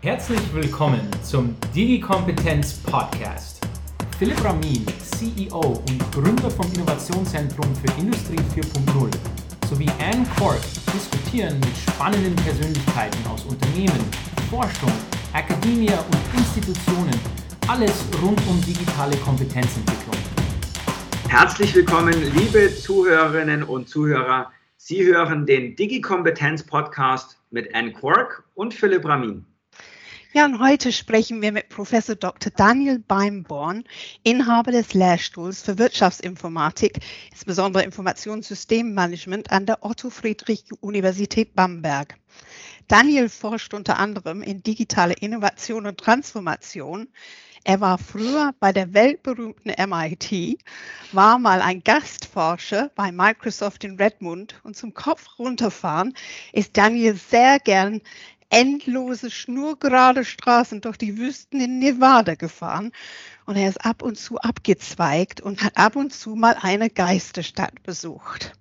Herzlich willkommen zum Digi-Kompetenz Podcast. Philipp Ramin, CEO und Gründer vom Innovationszentrum für Industrie 4.0 sowie Anne Cork diskutieren mit spannenden Persönlichkeiten aus Unternehmen, Forschung, Akademie und Institutionen alles rund um digitale Kompetenzentwicklung. Herzlich willkommen, liebe Zuhörerinnen und Zuhörer. Sie hören den Digi-Kompetenz Podcast mit Anne Cork und Philipp Ramin. Ja, und heute sprechen wir mit Professor Dr. Daniel Beimborn, Inhaber des Lehrstuhls für Wirtschaftsinformatik, insbesondere Informationssystemmanagement an der Otto-Friedrich-Universität Bamberg. Daniel forscht unter anderem in digitale Innovation und Transformation. Er war früher bei der weltberühmten MIT, war mal ein Gastforscher bei Microsoft in Redmond und zum Kopf runterfahren ist Daniel sehr gern endlose, schnurgerade Straßen durch die Wüsten in Nevada gefahren und er ist ab und zu abgezweigt und hat ab und zu mal eine Geisterstadt besucht.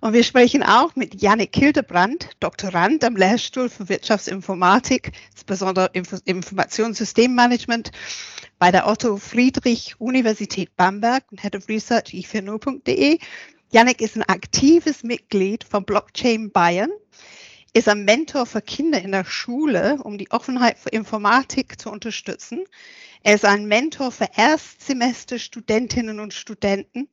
Und wir sprechen auch mit Janik Hildebrand, Doktorand am Lehrstuhl für Wirtschaftsinformatik, insbesondere Info Informationssystemmanagement bei der Otto Friedrich Universität Bamberg und Head of Research i40.de. Janik ist ein aktives Mitglied von Blockchain Bayern ist ein Mentor für Kinder in der Schule, um die Offenheit für Informatik zu unterstützen. Er ist ein Mentor für Erstsemester-Studentinnen und Studenten.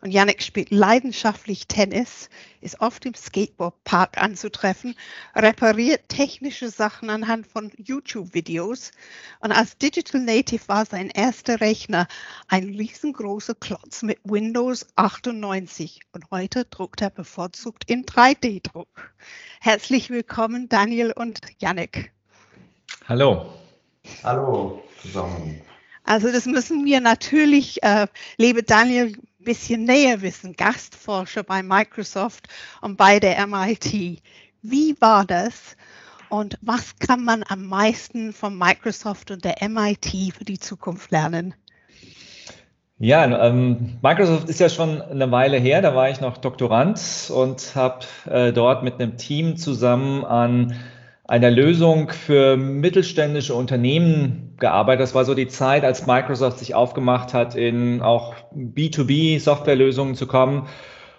Und Yannick spielt leidenschaftlich Tennis, ist oft im Skateboardpark anzutreffen, repariert technische Sachen anhand von YouTube-Videos. Und als Digital Native war sein erster Rechner ein riesengroßer Klotz mit Windows 98. Und heute druckt er bevorzugt in 3D-Druck. Herzlich willkommen, Daniel und Yannick. Hallo. Hallo zusammen. Also das müssen wir natürlich, äh, liebe Daniel, ein bisschen näher wissen. Gastforscher bei Microsoft und bei der MIT. Wie war das? Und was kann man am meisten von Microsoft und der MIT für die Zukunft lernen? Ja, ähm, Microsoft ist ja schon eine Weile her, da war ich noch Doktorand und habe äh, dort mit einem Team zusammen an einer Lösung für mittelständische Unternehmen gearbeitet. Das war so die Zeit, als Microsoft sich aufgemacht hat, in auch B2B-Softwarelösungen zu kommen.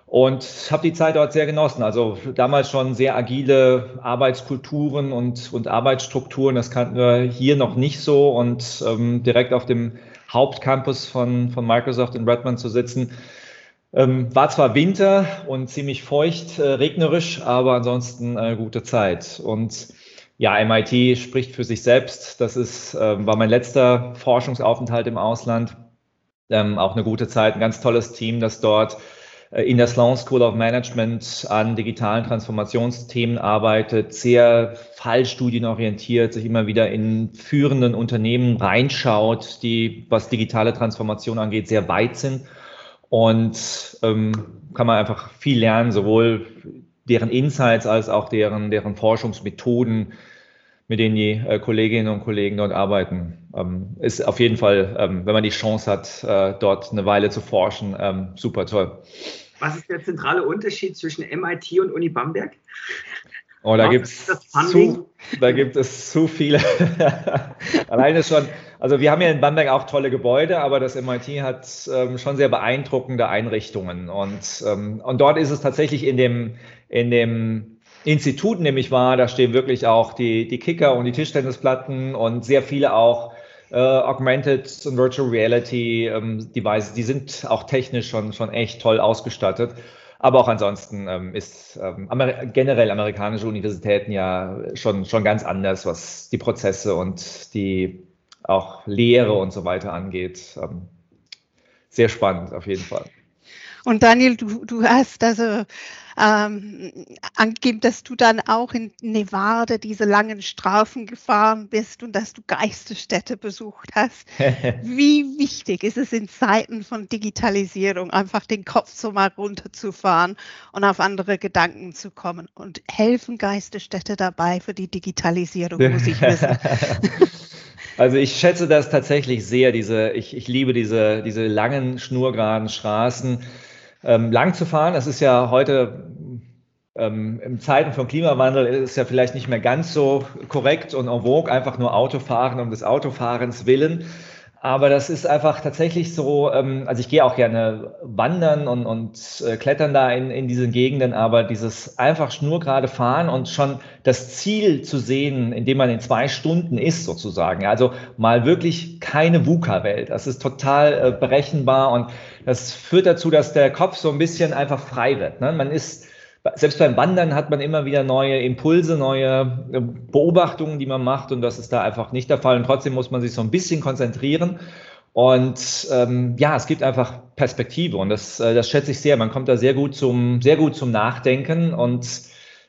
Und habe die Zeit dort sehr genossen. Also damals schon sehr agile Arbeitskulturen und, und Arbeitsstrukturen. Das kannten wir hier noch nicht so. Und ähm, direkt auf dem Hauptcampus von, von Microsoft in Redmond zu sitzen, ähm, war zwar Winter und ziemlich feucht, äh, regnerisch, aber ansonsten äh, gute Zeit. Und ja, MIT spricht für sich selbst. Das ist, äh, war mein letzter Forschungsaufenthalt im Ausland. Ähm, auch eine gute Zeit, ein ganz tolles Team, das dort äh, in der Sloan School of Management an digitalen Transformationsthemen arbeitet, sehr fallstudienorientiert, sich immer wieder in führenden Unternehmen reinschaut, die, was digitale Transformation angeht, sehr weit sind. Und ähm, kann man einfach viel lernen, sowohl deren Insights als auch deren, deren Forschungsmethoden, mit denen die äh, Kolleginnen und Kollegen dort arbeiten. Ähm, ist auf jeden Fall, ähm, wenn man die Chance hat, äh, dort eine Weile zu forschen, ähm, super toll. Was ist der zentrale Unterschied zwischen MIT und Uni Bamberg? Oh, da gibt es zu, da gibt es zu viele. Alleine schon, also wir haben ja in Bamberg auch tolle Gebäude, aber das MIT hat ähm, schon sehr beeindruckende Einrichtungen. Und, ähm, und dort ist es tatsächlich in dem, in dem Institut nämlich war, da stehen wirklich auch die, die Kicker und die Tischtennisplatten und sehr viele auch äh, Augmented und Virtual Reality ähm, Devices, die sind auch technisch schon, schon echt toll ausgestattet. Aber auch ansonsten ähm, ist ähm, Amer generell amerikanische Universitäten ja schon, schon ganz anders, was die Prozesse und die auch Lehre und so weiter angeht. Ähm, sehr spannend auf jeden Fall. Und Daniel, du, du hast also ähm, angegeben, dass du dann auch in Nevada diese langen Strafen gefahren bist und dass du Geisterstädte besucht hast. Wie wichtig ist es in Zeiten von Digitalisierung, einfach den Kopf so mal runterzufahren und auf andere Gedanken zu kommen? Und helfen Geisterstädte dabei für die Digitalisierung, muss ich wissen. Also ich schätze das tatsächlich sehr, diese, ich, ich liebe diese, diese langen, schnurgeraden Straßen ähm, lang zu fahren. Das ist ja heute ähm, in Zeiten von Klimawandel ist ja vielleicht nicht mehr ganz so korrekt und en vogue, einfach nur Autofahren um des Autofahrens willen. Aber das ist einfach tatsächlich so, ähm, also ich gehe auch gerne wandern und, und äh, klettern da in, in diesen Gegenden, aber dieses einfach schnurgerade fahren und schon das Ziel zu sehen, in dem man in zwei Stunden ist sozusagen. Also mal wirklich keine VUCA-Welt. Das ist total äh, berechenbar und das führt dazu, dass der Kopf so ein bisschen einfach frei wird. Ne? Man ist selbst beim Wandern hat man immer wieder neue Impulse, neue äh, Beobachtungen, die man macht und das ist da einfach nicht der Fall und trotzdem muss man sich so ein bisschen konzentrieren und ähm, ja, es gibt einfach Perspektive und das, äh, das schätze ich sehr. Man kommt da sehr gut zum, sehr gut zum Nachdenken und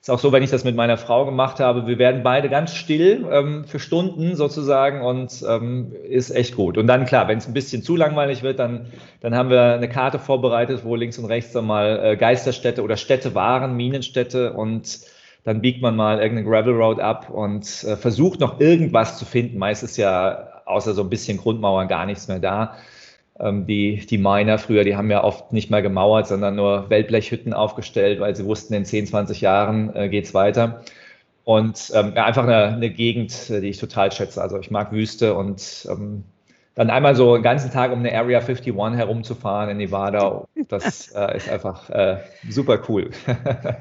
ist auch so, wenn ich das mit meiner Frau gemacht habe, wir werden beide ganz still ähm, für Stunden sozusagen und ähm, ist echt gut. Und dann klar, wenn es ein bisschen zu langweilig wird, dann, dann haben wir eine Karte vorbereitet, wo links und rechts dann mal äh, Geisterstädte oder Städte waren, Minenstädte und dann biegt man mal irgendeine Gravel Road ab und äh, versucht noch irgendwas zu finden. Meist ist ja außer so ein bisschen Grundmauern gar nichts mehr da. Ähm, die, die Miner früher, die haben ja oft nicht mehr gemauert, sondern nur Wellblechhütten aufgestellt, weil sie wussten, in 10, 20 Jahren äh, geht es weiter. Und ähm, einfach eine, eine, Gegend, äh, die ich total schätze. Also ich mag Wüste und ähm, dann einmal so einen ganzen Tag um eine Area 51 herumzufahren in Nevada, das äh, ist einfach äh, super cool.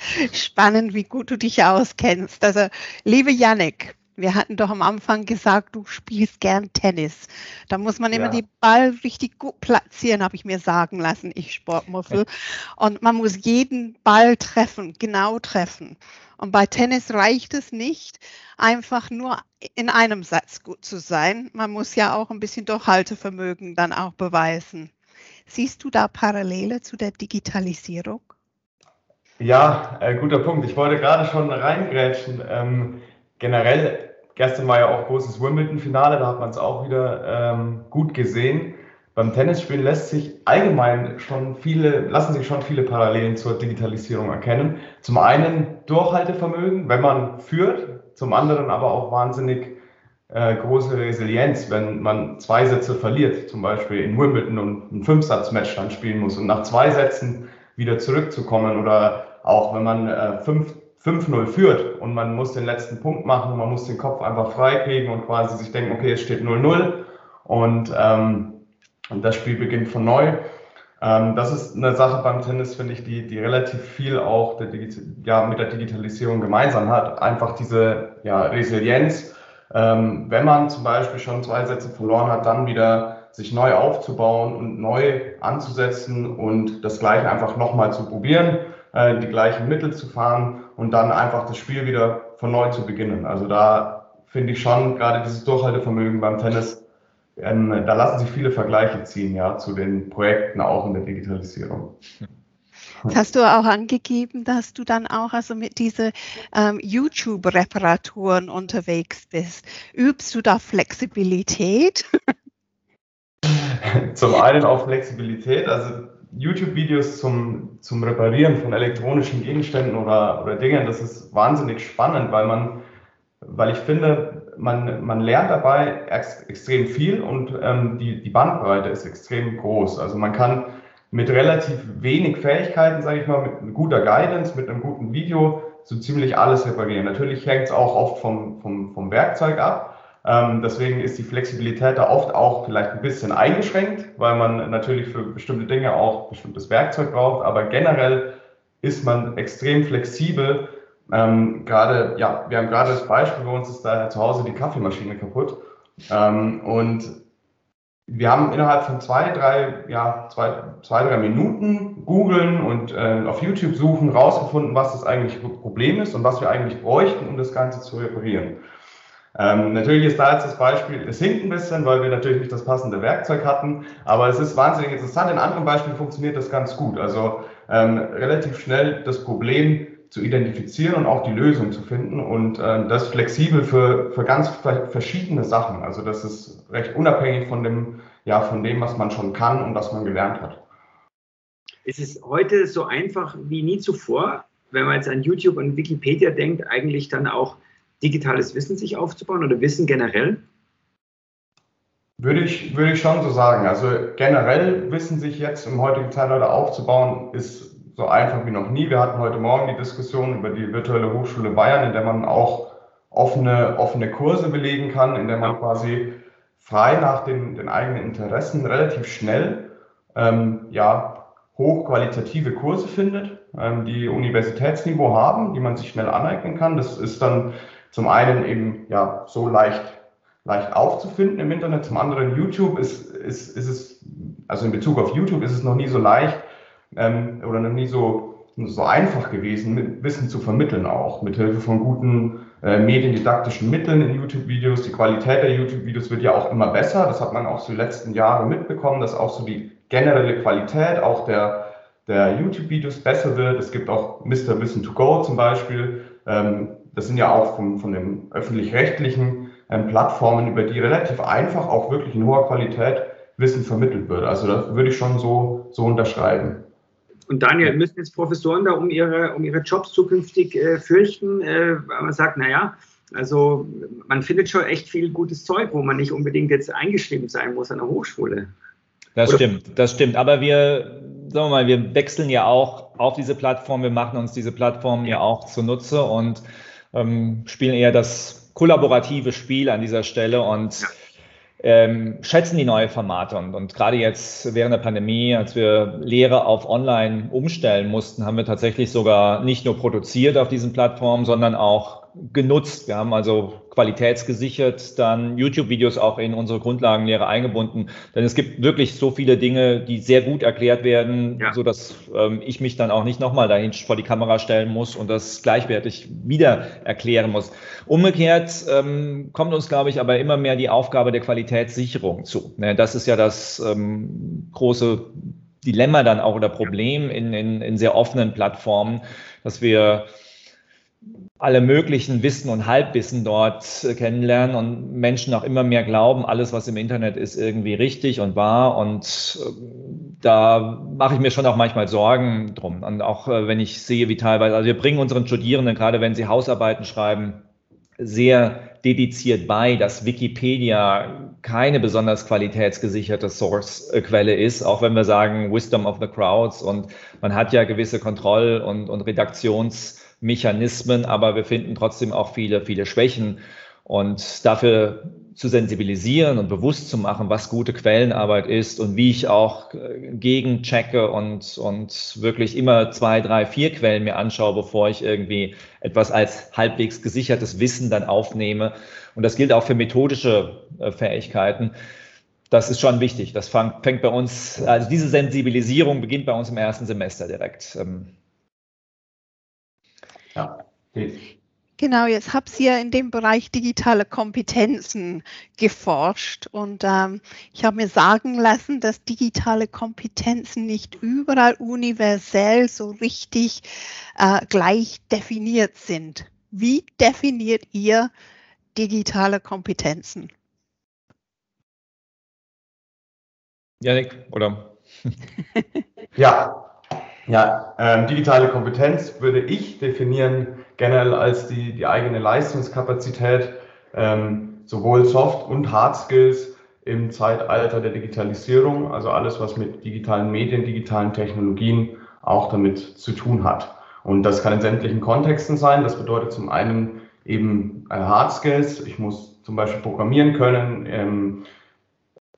Spannend, wie gut du dich auskennst. Also, liebe Yannick, wir hatten doch am Anfang gesagt, du spielst gern Tennis. Da muss man immer ja. die Ball richtig gut platzieren, habe ich mir sagen lassen, ich Sportmuffel. Und man muss jeden Ball treffen, genau treffen. Und bei Tennis reicht es nicht, einfach nur in einem Satz gut zu sein. Man muss ja auch ein bisschen Durchhaltevermögen dann auch beweisen. Siehst du da Parallele zu der Digitalisierung? Ja, äh, guter Punkt. Ich wollte gerade schon reingrätschen. Ähm, generell Gestern war ja auch großes Wimbledon-Finale, da hat man es auch wieder ähm, gut gesehen. Beim Tennisspielen lässt sich allgemein schon viele, lassen sich schon viele Parallelen zur Digitalisierung erkennen. Zum einen Durchhaltevermögen, wenn man führt, zum anderen aber auch wahnsinnig äh, große Resilienz, wenn man zwei Sätze verliert, zum Beispiel in Wimbledon und ein Fünfsatz-Match dann spielen muss und nach zwei Sätzen wieder zurückzukommen oder auch wenn man äh, fünf 5-0 führt und man muss den letzten Punkt machen, man muss den Kopf einfach frei kriegen und quasi sich denken, okay, es steht 0-0 und, ähm, und das Spiel beginnt von neu. Ähm, das ist eine Sache beim Tennis, finde ich, die, die relativ viel auch der ja, mit der Digitalisierung gemeinsam hat. Einfach diese ja, Resilienz. Ähm, wenn man zum Beispiel schon zwei Sätze verloren hat, dann wieder sich neu aufzubauen und neu anzusetzen und das Gleiche einfach nochmal zu probieren, äh, die gleichen Mittel zu fahren und dann einfach das Spiel wieder von neu zu beginnen. Also da finde ich schon gerade dieses Durchhaltevermögen beim Tennis, ähm, da lassen sich viele Vergleiche ziehen, ja, zu den Projekten auch in der Digitalisierung. Das hast du auch angegeben, dass du dann auch also mit diesen ähm, YouTube-Reparaturen unterwegs bist. Übst du da Flexibilität? Zum einen auch Flexibilität, also YouTube-Videos zum, zum Reparieren von elektronischen Gegenständen oder, oder Dingen, das ist wahnsinnig spannend, weil man, weil ich finde, man, man lernt dabei ex, extrem viel und ähm, die, die Bandbreite ist extrem groß. Also man kann mit relativ wenig Fähigkeiten, sage ich mal, mit guter Guidance, mit einem guten Video so ziemlich alles reparieren. Natürlich hängt es auch oft vom, vom, vom Werkzeug ab, ähm, deswegen ist die Flexibilität da oft auch vielleicht ein bisschen eingeschränkt, weil man natürlich für bestimmte Dinge auch bestimmtes Werkzeug braucht. Aber generell ist man extrem flexibel. Ähm, gerade, ja, wir haben gerade das Beispiel, bei uns ist da zu Hause die Kaffeemaschine kaputt. Ähm, und wir haben innerhalb von zwei, drei, ja, zwei, zwei drei Minuten googeln und äh, auf YouTube suchen, rausgefunden, was das eigentliche Problem ist und was wir eigentlich bräuchten, um das Ganze zu reparieren. Ähm, natürlich ist da jetzt das Beispiel, es hinkt ein bisschen, weil wir natürlich nicht das passende Werkzeug hatten, aber es ist wahnsinnig interessant. In anderen Beispielen funktioniert das ganz gut. Also ähm, relativ schnell das Problem zu identifizieren und auch die Lösung zu finden und äh, das flexibel für, für ganz verschiedene Sachen. Also das ist recht unabhängig von dem, ja, von dem, was man schon kann und was man gelernt hat. Es ist heute so einfach wie nie zuvor, wenn man jetzt an YouTube und Wikipedia denkt, eigentlich dann auch digitales Wissen sich aufzubauen oder Wissen generell? Würde ich, würde ich schon so sagen. Also generell Wissen sich jetzt im heutigen Zeitalter aufzubauen, ist so einfach wie noch nie. Wir hatten heute Morgen die Diskussion über die virtuelle Hochschule Bayern, in der man auch offene, offene Kurse belegen kann, in der man quasi frei nach den, den eigenen Interessen relativ schnell ähm, ja, hochqualitative Kurse findet, ähm, die Universitätsniveau haben, die man sich schnell aneignen kann. Das ist dann zum einen eben ja so leicht, leicht aufzufinden im Internet, zum anderen YouTube ist, ist, ist es, also in Bezug auf YouTube ist es noch nie so leicht ähm, oder noch nie so, so einfach gewesen, Wissen zu vermitteln auch, mit Hilfe von guten äh, mediendidaktischen Mitteln in YouTube-Videos. Die Qualität der YouTube-Videos wird ja auch immer besser. Das hat man auch so die letzten Jahre mitbekommen, dass auch so die generelle Qualität auch der, der YouTube-Videos besser wird. Es gibt auch Mr. Wissen to Go zum Beispiel. Ähm, das sind ja auch von, von den öffentlich-rechtlichen ähm, Plattformen, über die relativ einfach auch wirklich in hoher Qualität Wissen vermittelt wird. Also das würde ich schon so, so unterschreiben. Und Daniel, müssen jetzt Professoren da um ihre, um ihre Jobs zukünftig äh, fürchten, äh, weil man sagt, naja, also man findet schon echt viel gutes Zeug, wo man nicht unbedingt jetzt eingeschrieben sein muss an der Hochschule. Das Oder? stimmt, das stimmt. Aber wir, sagen wir mal, wir wechseln ja auch auf diese Plattform, wir machen uns diese Plattform ja auch zunutze und ähm, spielen eher das kollaborative Spiel an dieser Stelle und ähm, schätzen die neue Formate. Und, und gerade jetzt während der Pandemie, als wir Lehre auf Online umstellen mussten, haben wir tatsächlich sogar nicht nur produziert auf diesen Plattformen, sondern auch genutzt. Wir haben also qualitätsgesichert dann YouTube-Videos auch in unsere Grundlagenlehre eingebunden. Denn es gibt wirklich so viele Dinge, die sehr gut erklärt werden, ja. so dass ähm, ich mich dann auch nicht nochmal dahin vor die Kamera stellen muss und das gleichwertig wieder erklären muss. Umgekehrt ähm, kommt uns, glaube ich, aber immer mehr die Aufgabe der Qualitätssicherung zu. Ne, das ist ja das ähm, große Dilemma dann auch oder Problem in, in, in sehr offenen Plattformen, dass wir alle möglichen Wissen und Halbwissen dort äh, kennenlernen und Menschen auch immer mehr glauben, alles, was im Internet ist, irgendwie richtig und wahr. Und äh, da mache ich mir schon auch manchmal Sorgen drum. Und auch äh, wenn ich sehe, wie teilweise, also wir bringen unseren Studierenden, gerade wenn sie Hausarbeiten schreiben, sehr dediziert bei, dass Wikipedia keine besonders qualitätsgesicherte Source-Quelle ist, auch wenn wir sagen Wisdom of the Crowds und man hat ja gewisse Kontroll- und, und Redaktions- Mechanismen, aber wir finden trotzdem auch viele, viele Schwächen. Und dafür zu sensibilisieren und bewusst zu machen, was gute Quellenarbeit ist und wie ich auch äh, gegenchecke und, und wirklich immer zwei, drei, vier Quellen mir anschaue, bevor ich irgendwie etwas als halbwegs gesichertes Wissen dann aufnehme. Und das gilt auch für methodische äh, Fähigkeiten. Das ist schon wichtig. Das fängt bei uns, also diese Sensibilisierung beginnt bei uns im ersten Semester direkt. Ja. Genau, jetzt habt ihr in dem Bereich digitale Kompetenzen geforscht und ähm, ich habe mir sagen lassen, dass digitale Kompetenzen nicht überall universell so richtig äh, gleich definiert sind. Wie definiert ihr digitale Kompetenzen? Janik, oder? ja, ja, ähm, digitale Kompetenz würde ich definieren generell als die, die eigene Leistungskapazität, ähm, sowohl Soft- und Hard Skills im Zeitalter der Digitalisierung, also alles, was mit digitalen Medien, digitalen Technologien auch damit zu tun hat. Und das kann in sämtlichen Kontexten sein. Das bedeutet zum einen eben äh, Hard Skills. Ich muss zum Beispiel programmieren können, ähm,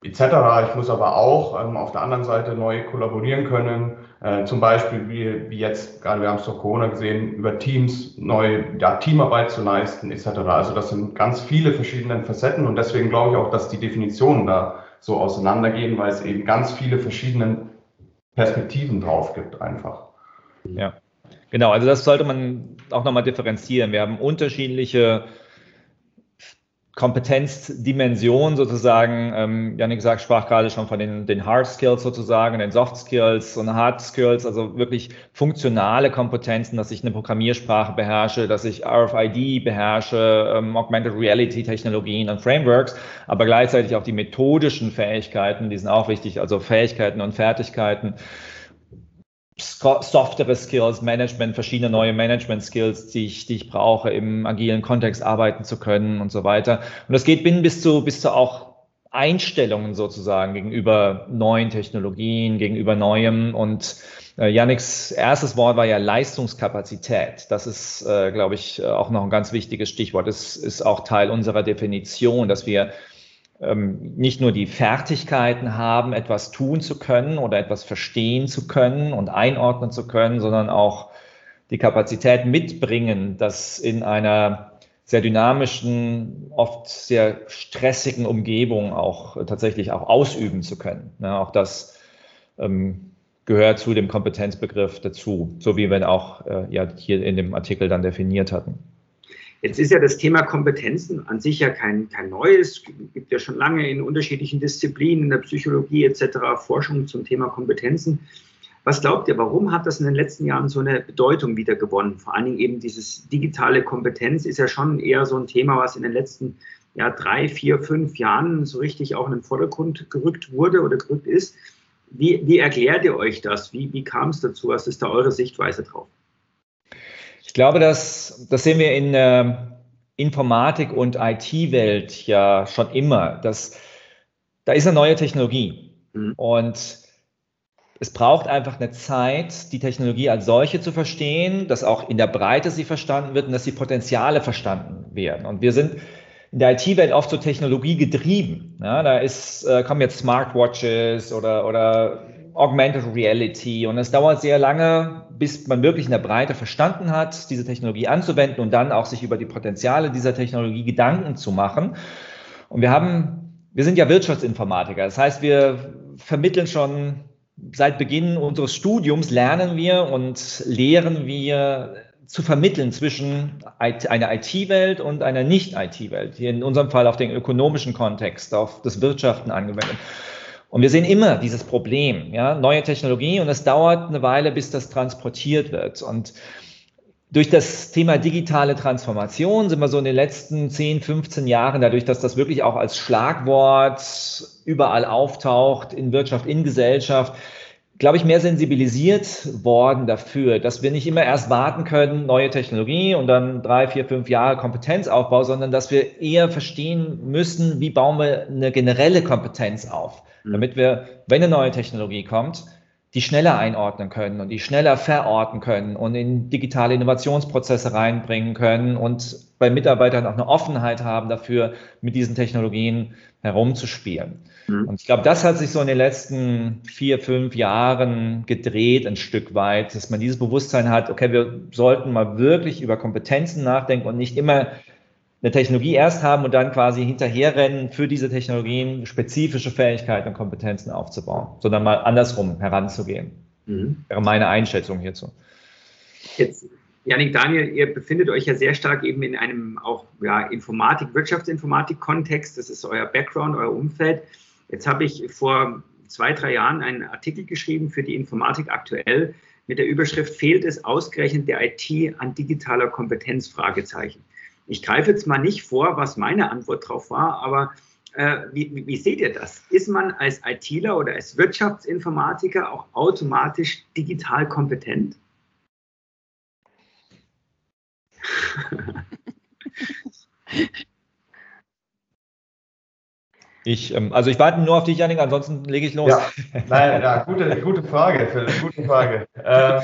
etc. Ich muss aber auch ähm, auf der anderen Seite neu kollaborieren können, äh, zum Beispiel wie, wie jetzt, gerade wir haben es durch Corona gesehen, über Teams neu ja, Teamarbeit zu leisten etc. Also das sind ganz viele verschiedene Facetten und deswegen glaube ich auch, dass die Definitionen da so auseinandergehen, weil es eben ganz viele verschiedene Perspektiven drauf gibt einfach. Ja, genau. Also das sollte man auch nochmal differenzieren. Wir haben unterschiedliche Kompetenzdimension sozusagen, ähm, Janik gesagt, sprach gerade schon von den, den Hard Skills sozusagen, den Soft Skills und Hard Skills, also wirklich funktionale Kompetenzen, dass ich eine Programmiersprache beherrsche, dass ich RFID beherrsche, ähm, Augmented Reality Technologien und Frameworks, aber gleichzeitig auch die methodischen Fähigkeiten, die sind auch wichtig, also Fähigkeiten und Fertigkeiten, softere Skills, Management, verschiedene neue Management-Skills, die ich, die ich brauche, im agilen Kontext arbeiten zu können und so weiter. Und das geht bis zu, bis zu auch Einstellungen sozusagen gegenüber neuen Technologien, gegenüber Neuem. Und äh, Yannicks erstes Wort war ja Leistungskapazität. Das ist, äh, glaube ich, auch noch ein ganz wichtiges Stichwort. Es ist auch Teil unserer Definition, dass wir ähm, nicht nur die Fertigkeiten haben, etwas tun zu können oder etwas verstehen zu können und einordnen zu können, sondern auch die Kapazität mitbringen, das in einer sehr dynamischen, oft sehr stressigen Umgebung auch äh, tatsächlich auch ausüben zu können. Ja, auch das ähm, gehört zu dem Kompetenzbegriff dazu, so wie wir auch äh, ja, hier in dem Artikel dann definiert hatten. Jetzt ist ja das Thema Kompetenzen an sich ja kein, kein neues, es gibt ja schon lange in unterschiedlichen Disziplinen, in der Psychologie etc. Forschung zum Thema Kompetenzen. Was glaubt ihr, warum hat das in den letzten Jahren so eine Bedeutung wieder gewonnen? Vor allen Dingen eben dieses digitale Kompetenz ist ja schon eher so ein Thema, was in den letzten ja, drei, vier, fünf Jahren so richtig auch in den Vordergrund gerückt wurde oder gerückt ist. Wie, wie erklärt ihr euch das? Wie, wie kam es dazu? Was ist da eure Sichtweise drauf? Ich glaube, dass, das sehen wir in der Informatik- und IT-Welt ja schon immer. Dass, da ist eine neue Technologie. Mhm. Und es braucht einfach eine Zeit, die Technologie als solche zu verstehen, dass auch in der Breite sie verstanden wird und dass die Potenziale verstanden werden. Und wir sind in der IT-Welt oft so technologiegetrieben. Ja, da ist, äh, kommen jetzt Smartwatches oder, oder Augmented Reality und es dauert sehr lange, bis man wirklich in der Breite verstanden hat, diese Technologie anzuwenden und dann auch sich über die Potenziale dieser Technologie Gedanken zu machen. Und wir haben, wir sind ja Wirtschaftsinformatiker. Das heißt, wir vermitteln schon seit Beginn unseres Studiums lernen wir und lehren wir zu vermitteln zwischen einer IT-Welt und einer Nicht-IT-Welt. Hier in unserem Fall auf den ökonomischen Kontext, auf das Wirtschaften angewendet. Und wir sehen immer dieses Problem, ja, neue Technologie und es dauert eine Weile, bis das transportiert wird. Und durch das Thema digitale Transformation sind wir so in den letzten 10, 15 Jahren, dadurch, dass das wirklich auch als Schlagwort überall auftaucht, in Wirtschaft, in Gesellschaft, glaube ich, mehr sensibilisiert worden dafür, dass wir nicht immer erst warten können, neue Technologie und dann drei, vier, fünf Jahre Kompetenzaufbau, sondern dass wir eher verstehen müssen, wie bauen wir eine generelle Kompetenz auf, mhm. damit wir, wenn eine neue Technologie kommt, die schneller einordnen können und die schneller verorten können und in digitale Innovationsprozesse reinbringen können und bei Mitarbeitern auch eine Offenheit haben dafür, mit diesen Technologien herumzuspielen. Mhm. Und ich glaube, das hat sich so in den letzten vier, fünf Jahren gedreht, ein Stück weit, dass man dieses Bewusstsein hat, okay, wir sollten mal wirklich über Kompetenzen nachdenken und nicht immer eine Technologie erst haben und dann quasi hinterherrennen, für diese Technologien spezifische Fähigkeiten und Kompetenzen aufzubauen, sondern mal andersrum heranzugehen. Mhm. Wäre meine Einschätzung hierzu. Jetzt, Janik, Daniel, ihr befindet euch ja sehr stark eben in einem auch ja, Informatik, Wirtschaftsinformatik-Kontext. Das ist euer Background, euer Umfeld. Jetzt habe ich vor zwei, drei Jahren einen Artikel geschrieben für die Informatik aktuell mit der Überschrift Fehlt es ausgerechnet der IT an digitaler Kompetenz? Fragezeichen. Ich greife jetzt mal nicht vor, was meine Antwort darauf war, aber äh, wie, wie, seht ihr das? Ist man als ITler oder als Wirtschaftsinformatiker auch automatisch digital kompetent? Ich, ähm, also ich warte nur auf dich, Janik, ansonsten lege ich los. Ja, nein, ja, gute, gute Frage, Phil, gute Frage. Ähm,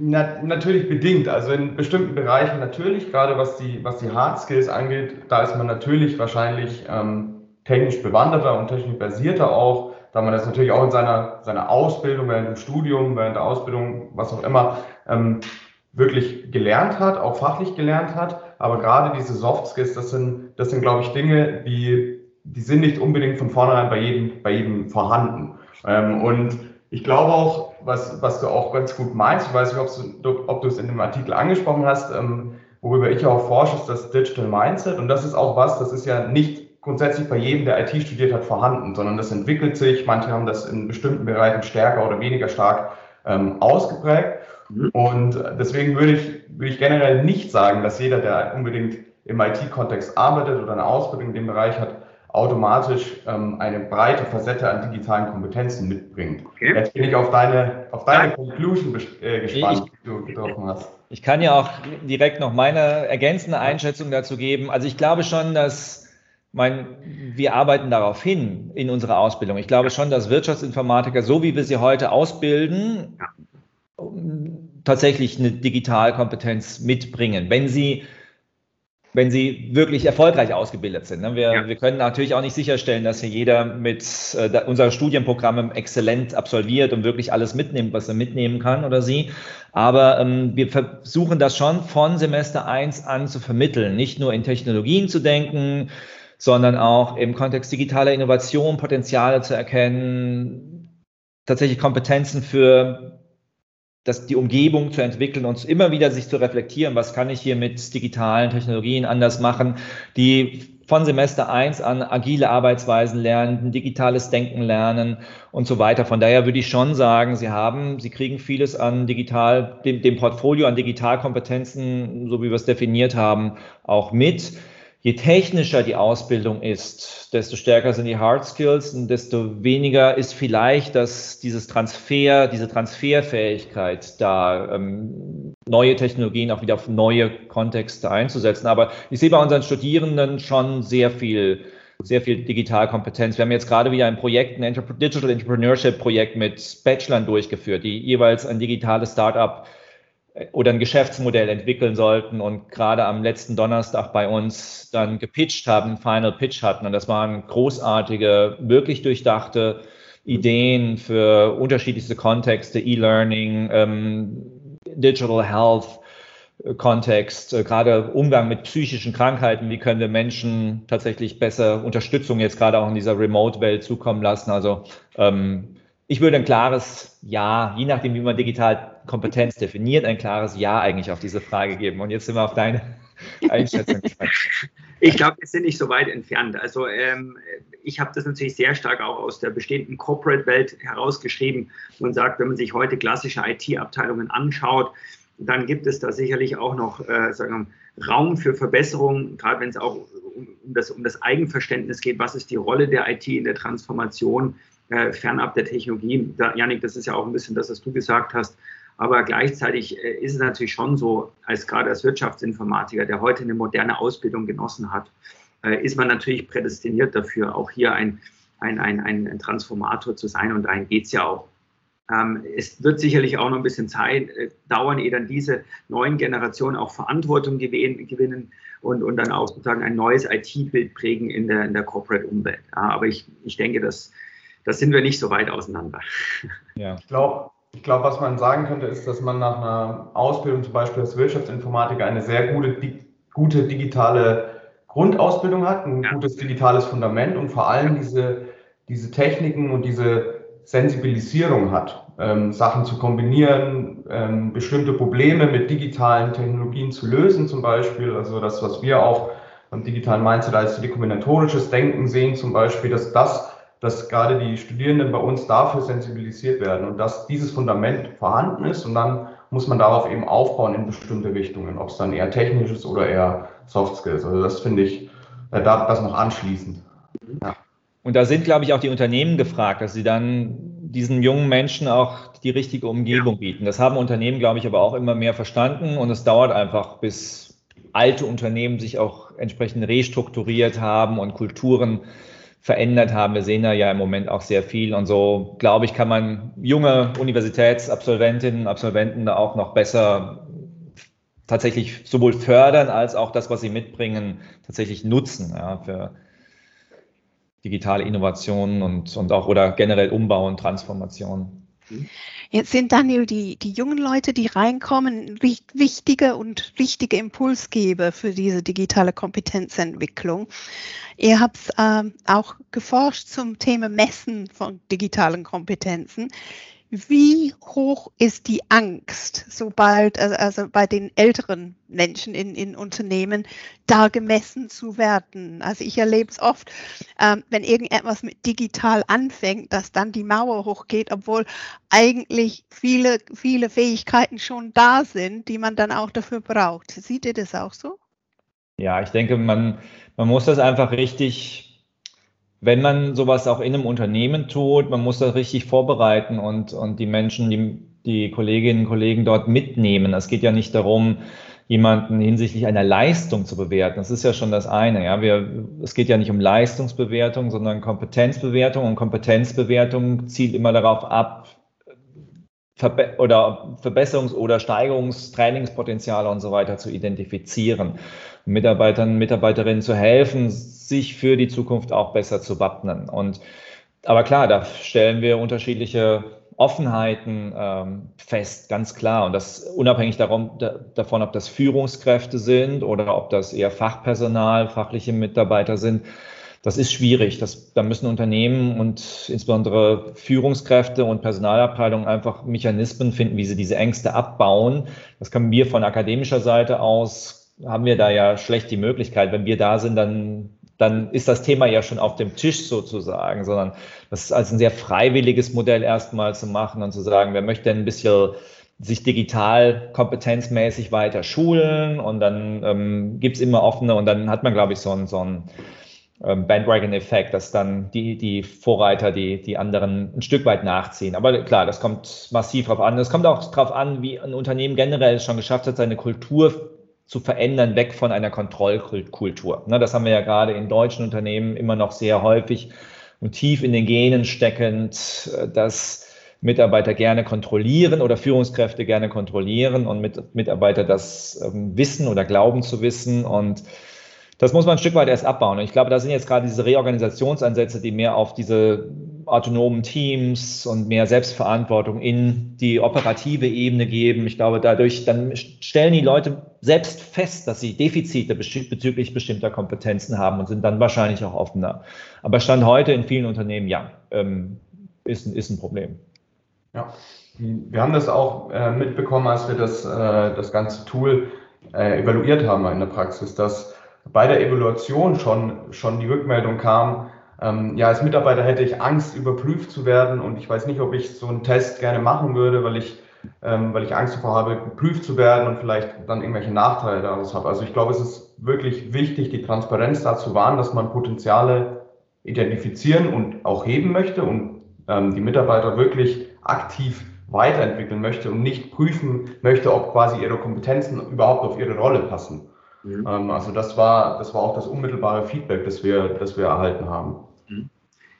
na, natürlich bedingt. Also in bestimmten Bereichen natürlich, gerade was die, was die Hard Skills angeht, da ist man natürlich wahrscheinlich ähm, technisch bewanderter und technisch basierter auch, da man das natürlich auch in seiner, seiner Ausbildung, während dem Studium, während der Ausbildung, was auch immer, ähm, wirklich gelernt hat, auch fachlich gelernt hat. Aber gerade diese Soft Skills, das sind, das sind, glaube ich, Dinge, die, die sind nicht unbedingt von vornherein bei jedem, bei jedem vorhanden. Ähm, und ich glaube auch, was, was du auch ganz gut meinst, ich weiß nicht, du, ob du es in dem Artikel angesprochen hast, ähm, worüber ich auch forsche, ist das Digital Mindset. Und das ist auch was, das ist ja nicht grundsätzlich bei jedem, der IT studiert hat, vorhanden, sondern das entwickelt sich. Manche haben das in bestimmten Bereichen stärker oder weniger stark ähm, ausgeprägt. Mhm. Und deswegen würde ich, würde ich generell nicht sagen, dass jeder, der unbedingt im IT-Kontext arbeitet oder eine Ausbildung in dem Bereich hat, automatisch ähm, eine breite Facette an digitalen Kompetenzen mitbringt. Okay. Jetzt bin ich auf deine, auf deine Conclusion äh, gespannt, ich, die du getroffen hast. Ich kann ja auch direkt noch meine ergänzende Einschätzung dazu geben. Also ich glaube schon, dass mein, wir arbeiten darauf hin in unserer Ausbildung. Ich glaube schon, dass Wirtschaftsinformatiker, so wie wir sie heute ausbilden, tatsächlich eine Digitalkompetenz mitbringen, wenn sie wenn sie wirklich erfolgreich ausgebildet sind. Ne? Wir, ja. wir können natürlich auch nicht sicherstellen, dass hier jeder mit äh, unser Studienprogramm exzellent absolviert und wirklich alles mitnimmt, was er mitnehmen kann oder sie. Aber ähm, wir versuchen das schon von Semester eins an zu vermitteln, nicht nur in Technologien zu denken, sondern auch im Kontext digitaler Innovation Potenziale zu erkennen, tatsächlich Kompetenzen für das, die Umgebung zu entwickeln und immer wieder sich zu reflektieren, was kann ich hier mit digitalen Technologien anders machen, die von Semester eins an agile Arbeitsweisen lernen, digitales Denken lernen und so weiter. Von daher würde ich schon sagen, Sie haben, Sie kriegen vieles an digital, dem, dem Portfolio an Digitalkompetenzen, so wie wir es definiert haben, auch mit je technischer die Ausbildung ist, desto stärker sind die Hard Skills und desto weniger ist vielleicht dass dieses Transfer, diese Transferfähigkeit da, ähm, neue Technologien auch wieder auf neue Kontexte einzusetzen. Aber ich sehe bei unseren Studierenden schon sehr viel sehr viel Digitalkompetenz. Wir haben jetzt gerade wieder ein Projekt, ein Digital Entrepreneurship Projekt mit Bachelorn durchgeführt, die jeweils ein digitales Startup oder ein Geschäftsmodell entwickeln sollten und gerade am letzten Donnerstag bei uns dann gepitcht haben, Final Pitch hatten. Und das waren großartige, wirklich durchdachte Ideen für unterschiedlichste Kontexte, E-Learning, ähm, Digital Health, äh, Kontext, äh, gerade Umgang mit psychischen Krankheiten, wie können wir Menschen tatsächlich besser Unterstützung jetzt gerade auch in dieser Remote-Welt zukommen lassen. Also ähm, ich würde ein klares Ja, je nachdem, wie man digital Kompetenz definiert, ein klares Ja eigentlich auf diese Frage geben. Und jetzt sind wir auf deine Einschätzung gespannt. Ich glaube, wir sind nicht so weit entfernt. Also ähm, ich habe das natürlich sehr stark auch aus der bestehenden Corporate-Welt herausgeschrieben und sagt, wenn man sich heute klassische IT-Abteilungen anschaut, dann gibt es da sicherlich auch noch äh, sagen wir, Raum für Verbesserungen, gerade wenn es auch um das, um das Eigenverständnis geht, was ist die Rolle der IT in der Transformation äh, fernab der Technologie. Da, Janik, das ist ja auch ein bisschen das, was du gesagt hast. Aber gleichzeitig äh, ist es natürlich schon so, als gerade als Wirtschaftsinformatiker, der heute eine moderne Ausbildung genossen hat, äh, ist man natürlich prädestiniert dafür, auch hier ein, ein, ein, ein Transformator zu sein. Und dahin geht es ja auch. Ähm, es wird sicherlich auch noch ein bisschen Zeit äh, dauern, ehe dann diese neuen Generationen auch Verantwortung gewinnen, und, und dann auch sozusagen ein neues IT-Bild prägen in der, in der Corporate-Umwelt. Aber ich, ich denke, dass da sind wir nicht so weit auseinander. Ja. Ich glaube, ich glaube, was man sagen könnte, ist, dass man nach einer Ausbildung zum Beispiel als Wirtschaftsinformatiker eine sehr gute, di gute digitale Grundausbildung hat, ein ja. gutes digitales Fundament und vor allem diese, diese Techniken und diese Sensibilisierung hat, ähm, Sachen zu kombinieren, ähm, bestimmte Probleme mit digitalen Technologien zu lösen, zum Beispiel. Also das, was wir auch beim digitalen Mindset als kombinatorisches Denken sehen, zum Beispiel, dass das dass gerade die Studierenden bei uns dafür sensibilisiert werden und dass dieses Fundament vorhanden ist und dann muss man darauf eben aufbauen in bestimmte Richtungen, ob es dann eher technisch ist oder eher Soft Skills. Also das finde ich, äh, das noch anschließend. Ja. Und da sind, glaube ich, auch die Unternehmen gefragt, dass sie dann diesen jungen Menschen auch die richtige Umgebung bieten. Das haben Unternehmen, glaube ich, aber auch immer mehr verstanden und es dauert einfach, bis alte Unternehmen sich auch entsprechend restrukturiert haben und Kulturen verändert haben. Wir sehen da ja im Moment auch sehr viel und so, glaube ich, kann man junge Universitätsabsolventinnen und Absolventen da auch noch besser tatsächlich sowohl fördern als auch das, was sie mitbringen, tatsächlich nutzen ja, für digitale Innovationen und, und auch oder generell Umbau und Transformation. Jetzt sind Daniel die, die jungen Leute, die reinkommen, wichtige und richtige Impulsgeber für diese digitale Kompetenzentwicklung. Ihr habt ähm, auch geforscht zum Thema Messen von digitalen Kompetenzen. Wie hoch ist die Angst, sobald, also, also bei den älteren Menschen in, in Unternehmen, da gemessen zu werden? Also ich erlebe es oft, ähm, wenn irgendetwas mit digital anfängt, dass dann die Mauer hochgeht, obwohl eigentlich viele, viele Fähigkeiten schon da sind, die man dann auch dafür braucht. Seht ihr das auch so? Ja, ich denke, man, man muss das einfach richtig wenn man sowas auch in einem Unternehmen tut, man muss das richtig vorbereiten und, und die Menschen, die, die Kolleginnen und Kollegen dort mitnehmen. Es geht ja nicht darum, jemanden hinsichtlich einer Leistung zu bewerten. Das ist ja schon das eine. Ja, wir, es geht ja nicht um Leistungsbewertung, sondern Kompetenzbewertung und Kompetenzbewertung zielt immer darauf ab, Verbe oder Verbesserungs- oder Steigerungstrainingspotenziale und so weiter zu identifizieren, Mitarbeitern, Mitarbeiterinnen zu helfen, sich für die Zukunft auch besser zu wappnen. Und aber klar, da stellen wir unterschiedliche Offenheiten ähm, fest, ganz klar. Und das unabhängig darum, da, davon, ob das Führungskräfte sind oder ob das eher Fachpersonal, fachliche Mitarbeiter sind das ist schwierig. Das, da müssen Unternehmen und insbesondere Führungskräfte und Personalabteilungen einfach Mechanismen finden, wie sie diese Ängste abbauen. Das können wir von akademischer Seite aus, haben wir da ja schlecht die Möglichkeit. Wenn wir da sind, dann, dann ist das Thema ja schon auf dem Tisch sozusagen, sondern das ist als ein sehr freiwilliges Modell erstmal zu machen und zu sagen, wer möchte denn ein bisschen sich digital kompetenzmäßig weiter schulen und dann ähm, gibt es immer offene und dann hat man, glaube ich, so ein, so ein ähm, Bandwagon-Effekt, dass dann die, die Vorreiter, die, die anderen ein Stück weit nachziehen. Aber klar, das kommt massiv drauf an. Es kommt auch darauf an, wie ein Unternehmen generell es schon geschafft hat, seine Kultur zu verändern, weg von einer Kontrollkultur. Ne, das haben wir ja gerade in deutschen Unternehmen immer noch sehr häufig und tief in den Genen steckend, äh, dass Mitarbeiter gerne kontrollieren oder Führungskräfte gerne kontrollieren und Mitarbeiter das ähm, wissen oder glauben zu wissen und das muss man ein Stück weit erst abbauen. Und ich glaube, da sind jetzt gerade diese Reorganisationsansätze, die mehr auf diese autonomen Teams und mehr Selbstverantwortung in die operative Ebene geben. Ich glaube, dadurch dann stellen die Leute selbst fest, dass sie Defizite bezüglich bestimmter Kompetenzen haben und sind dann wahrscheinlich auch offener. Aber Stand heute in vielen Unternehmen, ja, ähm, ist, ist ein Problem. Ja, wir haben das auch äh, mitbekommen, als wir das, äh, das ganze Tool äh, evaluiert haben in der Praxis, dass bei der Evaluation schon, schon die Rückmeldung kam, ähm, ja, als Mitarbeiter hätte ich Angst, überprüft zu werden und ich weiß nicht, ob ich so einen Test gerne machen würde, weil ich, ähm, weil ich Angst davor habe, geprüft zu werden und vielleicht dann irgendwelche Nachteile daraus habe. Also ich glaube, es ist wirklich wichtig, die Transparenz dazu wahren, dass man Potenziale identifizieren und auch heben möchte und ähm, die Mitarbeiter wirklich aktiv weiterentwickeln möchte und nicht prüfen möchte, ob quasi ihre Kompetenzen überhaupt auf ihre Rolle passen. Mhm. Ähm, also das war, das war auch das unmittelbare Feedback, das wir, das wir erhalten haben. Mhm.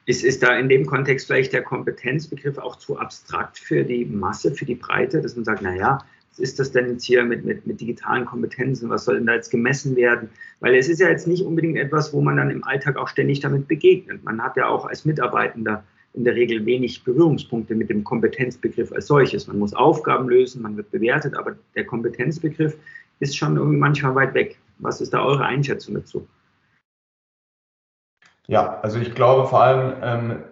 Ist, ist da in dem Kontext vielleicht der Kompetenzbegriff auch zu abstrakt für die Masse, für die Breite, dass man sagt, naja, was ist das denn jetzt hier mit, mit, mit digitalen Kompetenzen? Was soll denn da jetzt gemessen werden? Weil es ist ja jetzt nicht unbedingt etwas, wo man dann im Alltag auch ständig damit begegnet. Man hat ja auch als Mitarbeitender in der Regel wenig Berührungspunkte mit dem Kompetenzbegriff als solches. Man muss Aufgaben lösen, man wird bewertet, aber der Kompetenzbegriff ist schon irgendwie manchmal weit weg. Was ist da eure Einschätzung dazu? Ja, also ich glaube vor allem ähm,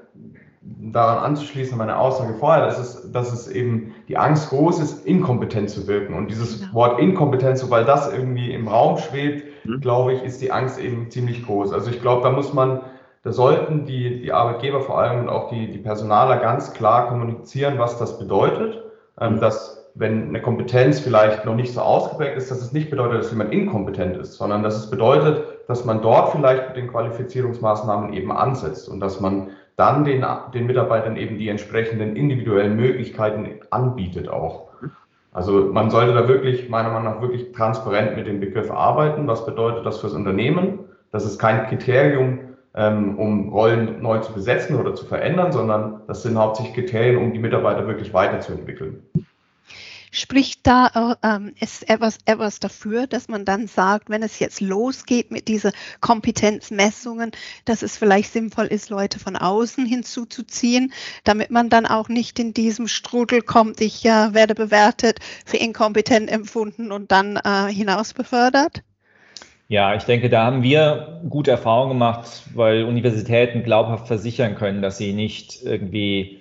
daran anzuschließen, meine Aussage vorher, dass es, dass es eben die Angst groß ist, inkompetent zu wirken. Und dieses genau. Wort Inkompetenz, sobald das irgendwie im Raum schwebt, mhm. glaube ich, ist die Angst eben ziemlich groß. Also ich glaube, da muss man, da sollten die, die Arbeitgeber vor allem und auch die, die Personaler ganz klar kommunizieren, was das bedeutet, ähm, mhm. dass wenn eine Kompetenz vielleicht noch nicht so ausgeprägt ist, dass es nicht bedeutet, dass jemand inkompetent ist, sondern dass es bedeutet, dass man dort vielleicht mit den Qualifizierungsmaßnahmen eben ansetzt und dass man dann den, den Mitarbeitern eben die entsprechenden individuellen Möglichkeiten anbietet auch. Also man sollte da wirklich, meiner Meinung nach, wirklich transparent mit dem Begriff arbeiten. Was bedeutet das fürs Unternehmen? Das ist kein Kriterium, ähm, um Rollen neu zu besetzen oder zu verändern, sondern das sind hauptsächlich Kriterien, um die Mitarbeiter wirklich weiterzuentwickeln. Spricht da ähm, ist etwas, etwas dafür, dass man dann sagt, wenn es jetzt losgeht mit diesen Kompetenzmessungen, dass es vielleicht sinnvoll ist, Leute von außen hinzuzuziehen, damit man dann auch nicht in diesem Strudel kommt, ich äh, werde bewertet, für inkompetent empfunden und dann äh, hinaus befördert? Ja, ich denke, da haben wir gute Erfahrungen gemacht, weil Universitäten glaubhaft versichern können, dass sie nicht irgendwie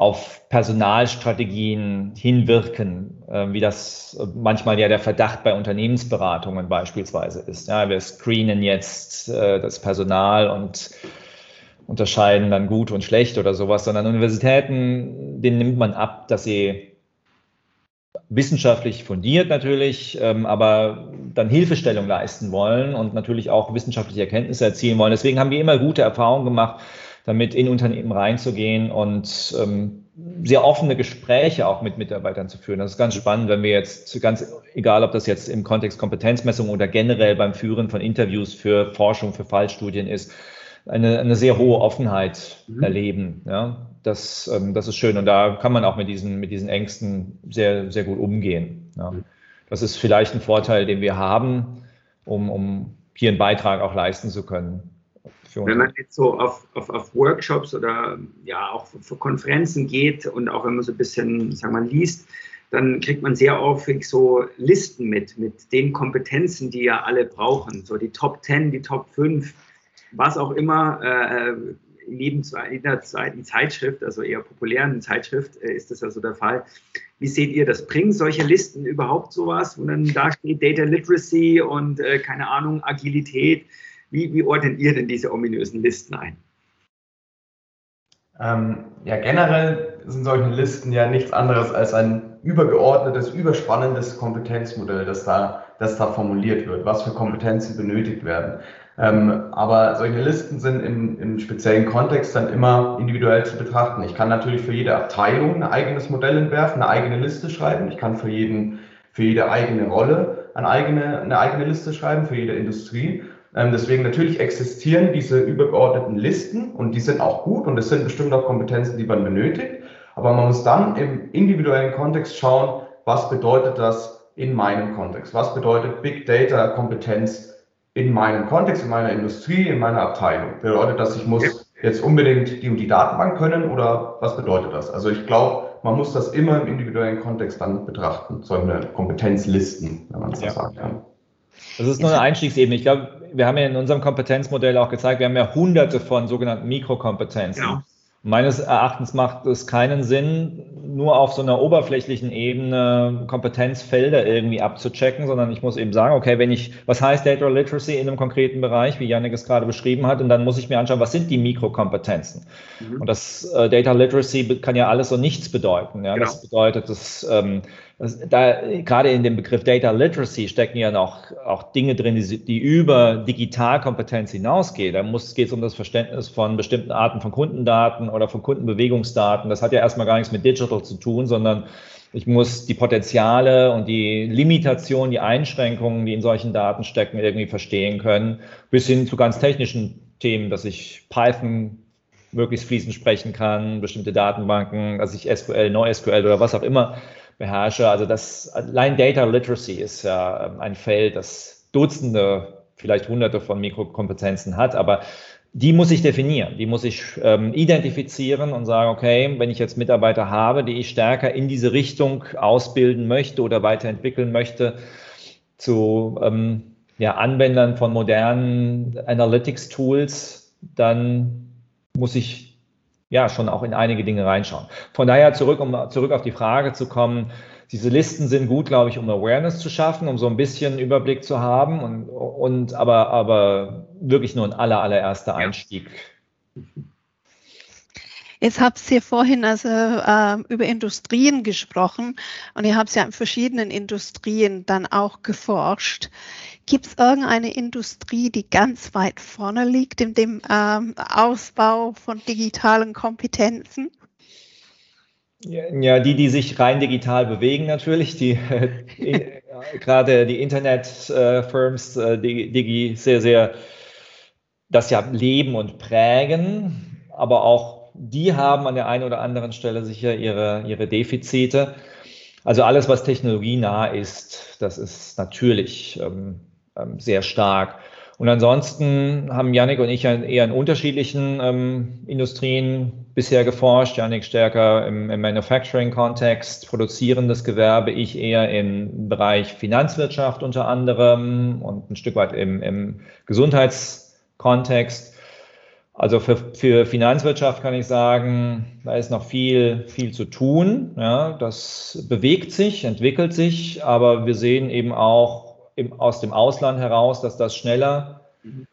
auf Personalstrategien hinwirken, äh, wie das manchmal ja der Verdacht bei Unternehmensberatungen beispielsweise ist. Ja, wir screenen jetzt äh, das Personal und unterscheiden dann gut und schlecht oder sowas, sondern Universitäten, denen nimmt man ab, dass sie wissenschaftlich fundiert natürlich, ähm, aber dann Hilfestellung leisten wollen und natürlich auch wissenschaftliche Erkenntnisse erzielen wollen. Deswegen haben wir immer gute Erfahrungen gemacht, damit in Unternehmen reinzugehen und ähm, sehr offene Gespräche auch mit Mitarbeitern zu führen. Das ist ganz spannend, wenn wir jetzt ganz, egal ob das jetzt im Kontext Kompetenzmessung oder generell beim Führen von Interviews für Forschung, für Fallstudien ist, eine, eine sehr hohe Offenheit mhm. erleben. Ja, das, ähm, das ist schön und da kann man auch mit diesen, mit diesen Ängsten sehr, sehr gut umgehen. Ja. Mhm. Das ist vielleicht ein Vorteil, den wir haben, um, um hier einen Beitrag auch leisten zu können. Wenn man jetzt so auf, auf, auf Workshops oder ja auch für Konferenzen geht und auch wenn man so ein bisschen, sagen wir mal, liest, dann kriegt man sehr häufig so Listen mit, mit den Kompetenzen, die ja alle brauchen. So die Top 10, die Top 5, was auch immer. Äh, in jeder zweiten Zeitschrift, also eher populären Zeitschrift, äh, ist das also der Fall. Wie seht ihr das? Bringen solche Listen überhaupt sowas, wo dann da steht Data Literacy und äh, keine Ahnung, Agilität? Wie, wie ordnet ihr denn diese ominösen Listen ein? Ähm, ja, generell sind solche Listen ja nichts anderes als ein übergeordnetes, überspannendes Kompetenzmodell, das da, das da formuliert wird, was für Kompetenzen benötigt werden. Ähm, aber solche Listen sind im, im speziellen Kontext dann immer individuell zu betrachten. Ich kann natürlich für jede Abteilung ein eigenes Modell entwerfen, eine eigene Liste schreiben. Ich kann für jeden, für jede eigene Rolle eine eigene, eine eigene Liste schreiben, für jede Industrie. Ähm, deswegen natürlich existieren diese übergeordneten Listen und die sind auch gut und es sind bestimmt auch Kompetenzen, die man benötigt. Aber man muss dann im individuellen Kontext schauen, was bedeutet das in meinem Kontext? Was bedeutet Big Data Kompetenz in meinem Kontext, in meiner Industrie, in meiner Abteilung? Bedeutet das, ich muss jetzt unbedingt die und die Datenbank können oder was bedeutet das? Also ich glaube, man muss das immer im individuellen Kontext dann betrachten, solche Kompetenzlisten, wenn man es ja. so sagen kann. Das ist nur eine Einstiegsebene. Ich glaube, wir haben ja in unserem Kompetenzmodell auch gezeigt, wir haben ja hunderte von sogenannten Mikrokompetenzen. Genau. Meines Erachtens macht es keinen Sinn, nur auf so einer oberflächlichen Ebene Kompetenzfelder irgendwie abzuchecken, sondern ich muss eben sagen, okay, wenn ich, was heißt Data Literacy in einem konkreten Bereich, wie Janik es gerade beschrieben hat, und dann muss ich mir anschauen, was sind die Mikrokompetenzen? Mhm. Und das äh, Data Literacy kann ja alles und nichts bedeuten. Ja? Genau. Das bedeutet, dass ähm, da, gerade in dem Begriff Data Literacy stecken ja noch auch Dinge drin, die, die über Digitalkompetenz hinausgehen. Da geht es um das Verständnis von bestimmten Arten von Kundendaten oder von Kundenbewegungsdaten. Das hat ja erstmal gar nichts mit Digital zu tun, sondern ich muss die Potenziale und die Limitationen, die Einschränkungen, die in solchen Daten stecken, irgendwie verstehen können, bis hin zu ganz technischen Themen, dass ich Python möglichst fließend sprechen kann, bestimmte Datenbanken, dass ich SQL, NoSQL oder was auch immer beherrsche. Also das allein Data Literacy ist ja ähm, ein Feld, das Dutzende, vielleicht Hunderte von Mikrokompetenzen hat, aber die muss ich definieren, die muss ich ähm, identifizieren und sagen, okay, wenn ich jetzt Mitarbeiter habe, die ich stärker in diese Richtung ausbilden möchte oder weiterentwickeln möchte, zu ähm, ja, Anwendern von modernen Analytics-Tools, dann muss ich ja schon auch in einige Dinge reinschauen. Von daher zurück, um zurück auf die Frage zu kommen, diese Listen sind gut, glaube ich, um Awareness zu schaffen, um so ein bisschen Überblick zu haben und, und aber, aber wirklich nur ein aller, allererster Einstieg. Jetzt habt ihr vorhin also äh, über Industrien gesprochen und ihr habt ja in verschiedenen Industrien dann auch geforscht. Gibt es irgendeine Industrie, die ganz weit vorne liegt in dem ähm, Ausbau von digitalen Kompetenzen? Ja, die, die sich rein digital bewegen natürlich, die äh, gerade die Internetfirms, äh, die, die sehr, sehr das ja leben und prägen, aber auch die haben an der einen oder anderen Stelle sicher ihre, ihre Defizite. Also alles, was technologienah ist, das ist natürlich ähm, sehr stark. Und ansonsten haben Yannick und ich eher in unterschiedlichen ähm, Industrien bisher geforscht. Yannick stärker im, im Manufacturing-Kontext, produzierendes Gewerbe, ich eher im Bereich Finanzwirtschaft unter anderem und ein Stück weit im, im Gesundheitskontext. Also für, für Finanzwirtschaft kann ich sagen, da ist noch viel, viel zu tun. Ja, das bewegt sich, entwickelt sich, aber wir sehen eben auch im, aus dem Ausland heraus, dass das schneller,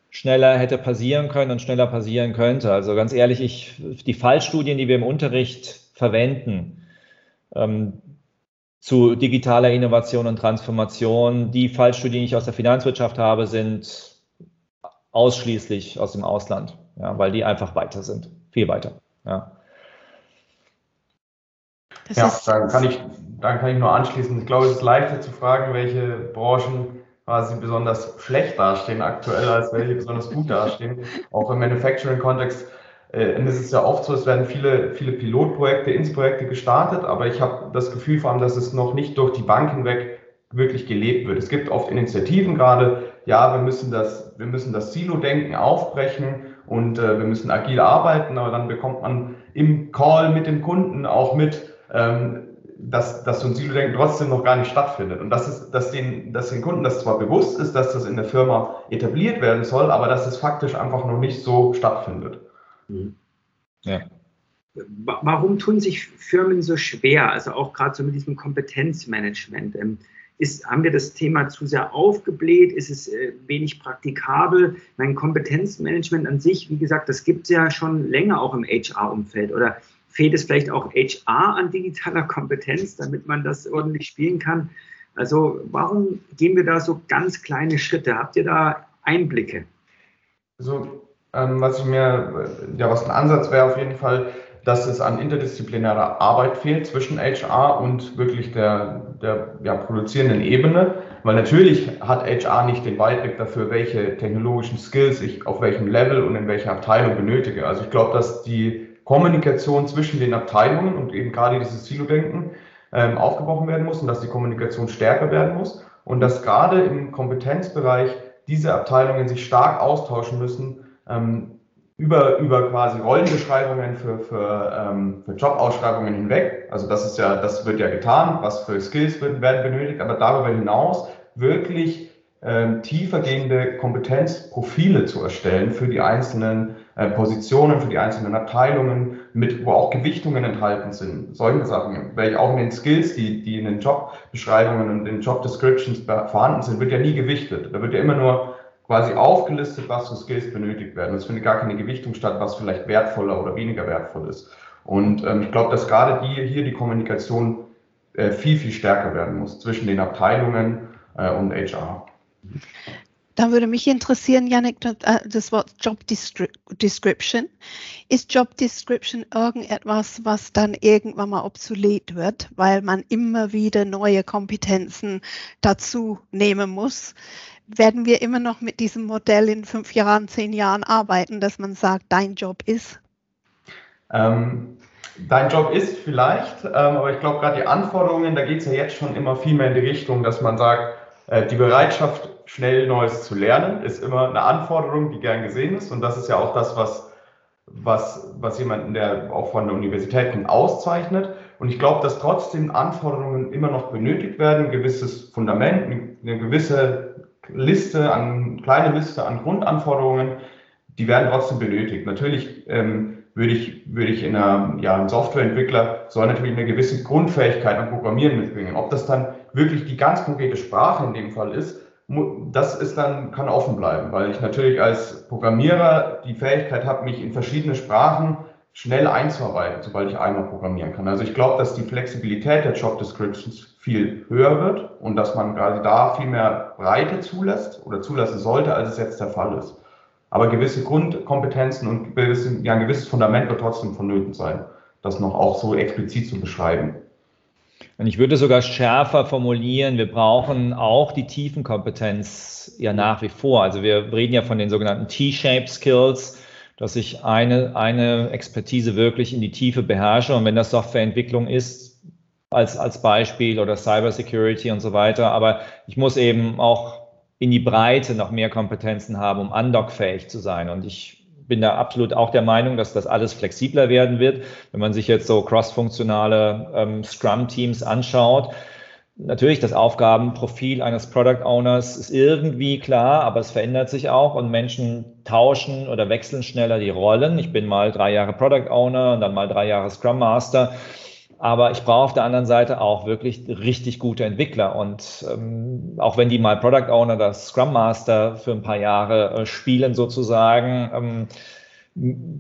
schneller hätte passieren können und schneller passieren könnte. Also ganz ehrlich, ich, die Fallstudien, die wir im Unterricht verwenden, ähm, zu digitaler Innovation und Transformation, die Fallstudien, die ich aus der Finanzwirtschaft habe, sind ausschließlich aus dem Ausland, ja, weil die einfach weiter sind. viel weiter. Ja. Das ja, dann kann, ich, dann kann ich nur anschließen. Ich glaube, es ist leichter zu fragen, welche Branchen quasi besonders schlecht dastehen aktuell, als welche besonders gut dastehen. Auch im Manufacturing-Kontext äh, ist es ja oft so, es werden viele, viele Pilotprojekte, Ins-Projekte gestartet, aber ich habe das Gefühl vor allem, dass es noch nicht durch die Bank hinweg wirklich gelebt wird. Es gibt oft Initiativen gerade, ja, wir müssen das, wir müssen das Silo-Denken aufbrechen und äh, wir müssen agil arbeiten, aber dann bekommt man im Call mit dem Kunden auch mit, ähm, dass, dass so ein Silo-Denken trotzdem noch gar nicht stattfindet. Und das ist, dass den, dass den Kunden das zwar bewusst ist, dass das in der Firma etabliert werden soll, aber dass es faktisch einfach noch nicht so stattfindet. Mhm. Ja. Warum tun sich Firmen so schwer, also auch gerade so mit diesem Kompetenzmanagement? Ähm, ist, haben wir das Thema zu sehr aufgebläht? Ist es äh, wenig praktikabel? Mein Kompetenzmanagement an sich, wie gesagt, das gibt es ja schon länger auch im HR-Umfeld. Oder fehlt es vielleicht auch HR an digitaler Kompetenz, damit man das ordentlich spielen kann? Also warum gehen wir da so ganz kleine Schritte? Habt ihr da Einblicke? Also ähm, was ich mir, ja, was ein Ansatz wäre auf jeden Fall, dass es an interdisziplinärer Arbeit fehlt zwischen HR und wirklich der, der ja, produzierenden Ebene. Weil natürlich hat HR nicht den Weitblick dafür, welche technologischen Skills ich auf welchem Level und in welcher Abteilung benötige. Also ich glaube, dass die Kommunikation zwischen den Abteilungen und eben gerade dieses Silo-Denken ähm, aufgebrochen werden muss und dass die Kommunikation stärker werden muss und dass gerade im Kompetenzbereich diese Abteilungen sich stark austauschen müssen, ähm, über, über quasi Rollenbeschreibungen für, für, ähm, für Jobausschreibungen hinweg. Also das ist ja, das wird ja getan, was für Skills werden benötigt, aber darüber hinaus wirklich ähm, tiefergehende Kompetenzprofile zu erstellen für die einzelnen äh, Positionen, für die einzelnen Abteilungen, mit, wo auch Gewichtungen enthalten sind. Solche Sachen, welche auch in den Skills, die, die in den Jobbeschreibungen und den Job Descriptions vorhanden sind, wird ja nie gewichtet. Da wird ja immer nur quasi aufgelistet, was für Skills benötigt werden. Es findet gar keine Gewichtung statt, was vielleicht wertvoller oder weniger wertvoll ist. Und ähm, ich glaube, dass gerade die, hier die Kommunikation äh, viel, viel stärker werden muss zwischen den Abteilungen äh, und HR. Dann würde mich interessieren, Janik, äh, das Wort Job Description. Ist Job Description irgendetwas, was dann irgendwann mal obsolet wird, weil man immer wieder neue Kompetenzen dazu nehmen muss? werden wir immer noch mit diesem Modell in fünf Jahren, zehn Jahren arbeiten, dass man sagt, dein Job ist? Ähm, dein Job ist vielleicht, ähm, aber ich glaube gerade die Anforderungen, da geht es ja jetzt schon immer viel mehr in die Richtung, dass man sagt, äh, die Bereitschaft, schnell Neues zu lernen, ist immer eine Anforderung, die gern gesehen ist. Und das ist ja auch das, was, was, was jemanden, der auch von der Universität kommt, auszeichnet. Und ich glaube, dass trotzdem Anforderungen immer noch benötigt werden, ein gewisses Fundament, eine gewisse Liste an, kleine Liste an Grundanforderungen, die werden trotzdem benötigt. Natürlich ähm, würde ich, würde ich in einer, ja, ein Softwareentwickler soll natürlich eine gewisse Grundfähigkeit am Programmieren mitbringen. Ob das dann wirklich die ganz konkrete Sprache in dem Fall ist, das ist dann, kann offen bleiben, weil ich natürlich als Programmierer die Fähigkeit habe, mich in verschiedene Sprachen schnell einzuarbeiten, sobald ich einmal programmieren kann. Also ich glaube, dass die Flexibilität der Job Descriptions viel höher wird und dass man quasi da viel mehr Breite zulässt oder zulassen sollte, als es jetzt der Fall ist. Aber gewisse Grundkompetenzen und ein gewisses Fundament wird trotzdem vonnöten sein, das noch auch so explizit zu beschreiben. Und ich würde sogar schärfer formulieren, wir brauchen auch die Tiefenkompetenz ja nach wie vor. Also wir reden ja von den sogenannten T-Shape Skills dass ich eine, eine Expertise wirklich in die Tiefe beherrsche. Und wenn das Softwareentwicklung ist, als, als Beispiel oder Cybersecurity und so weiter, aber ich muss eben auch in die Breite noch mehr Kompetenzen haben, um undockfähig zu sein. Und ich bin da absolut auch der Meinung, dass das alles flexibler werden wird. Wenn man sich jetzt so cross-funktionale ähm, Scrum-Teams anschaut, Natürlich, das Aufgabenprofil eines Product Owners ist irgendwie klar, aber es verändert sich auch und Menschen tauschen oder wechseln schneller die Rollen. Ich bin mal drei Jahre Product Owner und dann mal drei Jahre Scrum Master. Aber ich brauche auf der anderen Seite auch wirklich richtig gute Entwickler. Und ähm, auch wenn die mal Product Owner, das Scrum Master für ein paar Jahre äh, spielen sozusagen, ähm,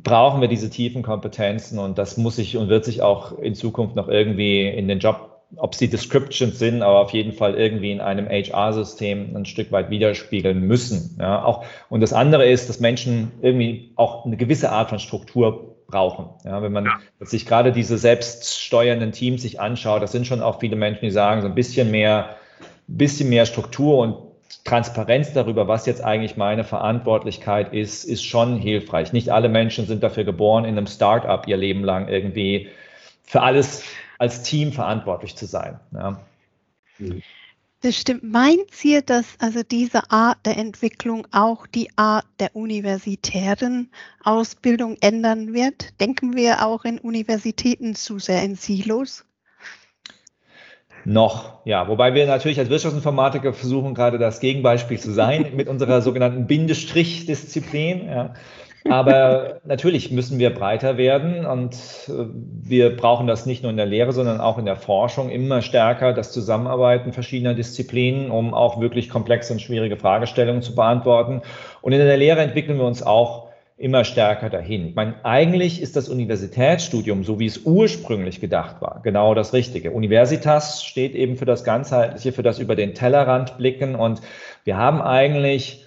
brauchen wir diese tiefen Kompetenzen. Und das muss sich und wird sich auch in Zukunft noch irgendwie in den Job ob sie Descriptions sind, aber auf jeden Fall irgendwie in einem HR-System ein Stück weit widerspiegeln müssen. Ja, auch, und das andere ist, dass Menschen irgendwie auch eine gewisse Art von Struktur brauchen. Ja, wenn man ja. sich gerade diese selbststeuernden Teams sich anschaut, das sind schon auch viele Menschen, die sagen, so ein bisschen mehr, bisschen mehr Struktur und Transparenz darüber, was jetzt eigentlich meine Verantwortlichkeit ist, ist schon hilfreich. Nicht alle Menschen sind dafür geboren, in einem Startup ihr Leben lang irgendwie für alles als Team verantwortlich zu sein. Ja. Mhm. Das stimmt. Meint ihr, dass also diese Art der Entwicklung auch die Art der universitären Ausbildung ändern wird? Denken wir auch in Universitäten zu sehr in Silos? Noch, ja. Wobei wir natürlich als Wirtschaftsinformatiker versuchen, gerade das Gegenbeispiel zu sein mit unserer sogenannten Bindestrich-Disziplin. Ja. Aber natürlich müssen wir breiter werden und äh, wir brauchen das nicht nur in der Lehre, sondern auch in der Forschung immer stärker, das Zusammenarbeiten verschiedener Disziplinen, um auch wirklich komplexe und schwierige Fragestellungen zu beantworten. Und in der Lehre entwickeln wir uns auch immer stärker dahin. Ich meine, eigentlich ist das Universitätsstudium, so wie es ursprünglich gedacht war, genau das Richtige. Universitas steht eben für das Ganzheitliche, für das über den Tellerrand blicken und wir haben eigentlich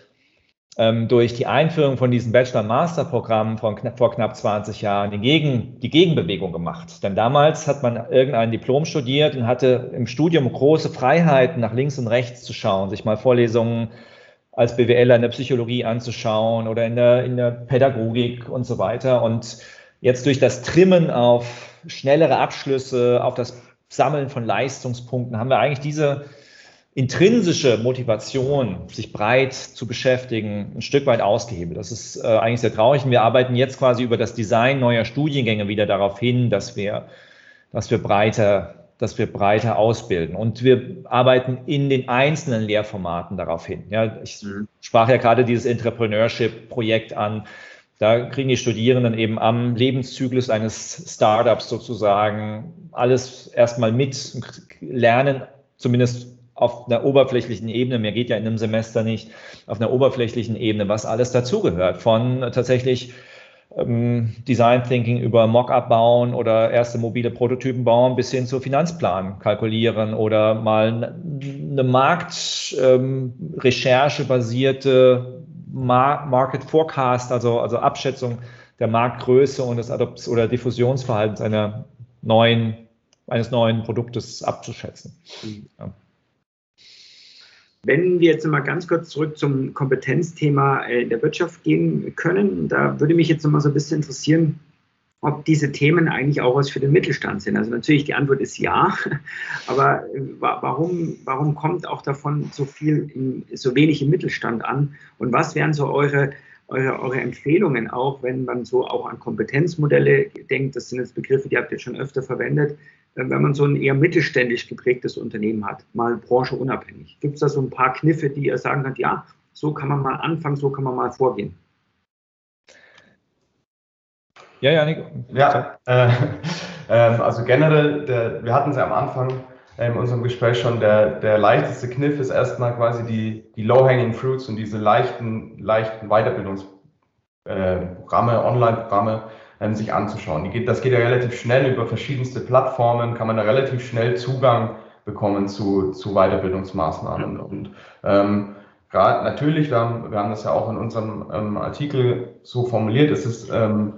ähm, durch die Einführung von diesen Bachelor-Master-Programmen vor knapp 20 Jahren die, Gegen, die Gegenbewegung gemacht. Denn damals hat man irgendein Diplom studiert und hatte im Studium große Freiheiten, nach links und rechts zu schauen, sich mal Vorlesungen als BWLer in der Psychologie anzuschauen oder in der, in der Pädagogik und so weiter. Und jetzt durch das Trimmen auf schnellere Abschlüsse, auf das Sammeln von Leistungspunkten haben wir eigentlich diese intrinsische Motivation, sich breit zu beschäftigen, ein Stück weit ausgehebelt. Das ist äh, eigentlich sehr traurig. Und wir arbeiten jetzt quasi über das Design neuer Studiengänge wieder darauf hin, dass wir, dass wir breiter dass wir breiter ausbilden. Und wir arbeiten in den einzelnen Lehrformaten darauf hin. Ja, ich mhm. sprach ja gerade dieses Entrepreneurship-Projekt an. Da kriegen die Studierenden eben am Lebenszyklus eines Startups sozusagen alles erstmal mit, lernen zumindest auf einer oberflächlichen Ebene, mehr geht ja in einem Semester nicht, auf einer oberflächlichen Ebene, was alles dazugehört, von tatsächlich ähm, Design Thinking über Mockup bauen oder erste mobile Prototypen bauen bis hin zu Finanzplan kalkulieren oder mal eine Marktrecherche ähm, basierte Mar Market Forecast, also, also Abschätzung der Marktgröße und des Adopts- oder Diffusionsverhaltens einer neuen, eines neuen Produktes abzuschätzen. Mhm. Ja. Wenn wir jetzt mal ganz kurz zurück zum Kompetenzthema äh, in der Wirtschaft gehen können, da würde mich jetzt noch mal so ein bisschen interessieren, ob diese Themen eigentlich auch was für den Mittelstand sind. Also natürlich die Antwort ist ja, aber äh, warum, warum kommt auch davon so viel, so wenig im Mittelstand an? Und was wären so eure, eure, eure Empfehlungen auch, wenn man so auch an Kompetenzmodelle denkt? Das sind jetzt Begriffe, die habt ihr schon öfter verwendet. Äh, wenn man so ein eher mittelständisch geprägtes Unternehmen hat, mal branchenunabhängig? Gibt es da so ein paar Kniffe, die ihr sagen könnt, ja, so kann man mal anfangen, so kann man mal vorgehen? Ja, ja, Nico. Ja, äh, äh, also generell, der, wir hatten es ja am Anfang in unserem Gespräch schon, der, der leichteste Kniff ist erstmal quasi die, die Low-Hanging Fruits und diese leichten, leichten Weiterbildungsprogramme, äh, Online-Programme, ähm, sich anzuschauen. Geht, das geht ja relativ schnell über verschiedenste Plattformen, kann man da relativ schnell Zugang bekommen zu, zu Weiterbildungsmaßnahmen. Und ähm, gerade natürlich, wir haben, wir haben das ja auch in unserem ähm, Artikel so formuliert, es ist ähm,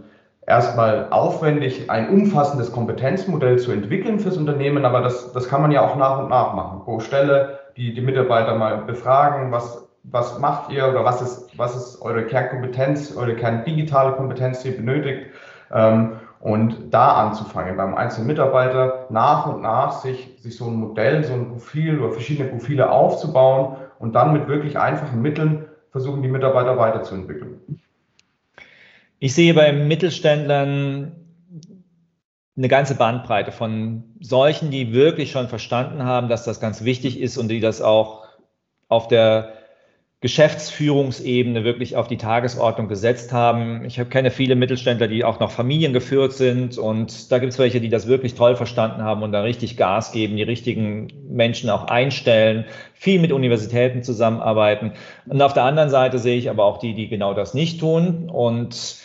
erstmal aufwendig, ein umfassendes Kompetenzmodell zu entwickeln fürs Unternehmen, aber das, das kann man ja auch nach und nach machen. Pro Stelle die, die Mitarbeiter mal befragen, was, was macht ihr oder was ist, was ist eure Kernkompetenz, eure kerndigitale Kompetenz, die ihr benötigt und da anzufangen, beim einzelnen Mitarbeiter nach und nach sich, sich so ein Modell, so ein Profil oder verschiedene Profile aufzubauen und dann mit wirklich einfachen Mitteln versuchen, die Mitarbeiter weiterzuentwickeln. Ich sehe bei Mittelständlern eine ganze Bandbreite von solchen, die wirklich schon verstanden haben, dass das ganz wichtig ist und die das auch auf der Geschäftsführungsebene wirklich auf die Tagesordnung gesetzt haben. Ich kenne viele Mittelständler, die auch noch familiengeführt sind und da gibt es welche, die das wirklich toll verstanden haben und da richtig Gas geben, die richtigen Menschen auch einstellen, viel mit Universitäten zusammenarbeiten. Und auf der anderen Seite sehe ich aber auch die, die genau das nicht tun und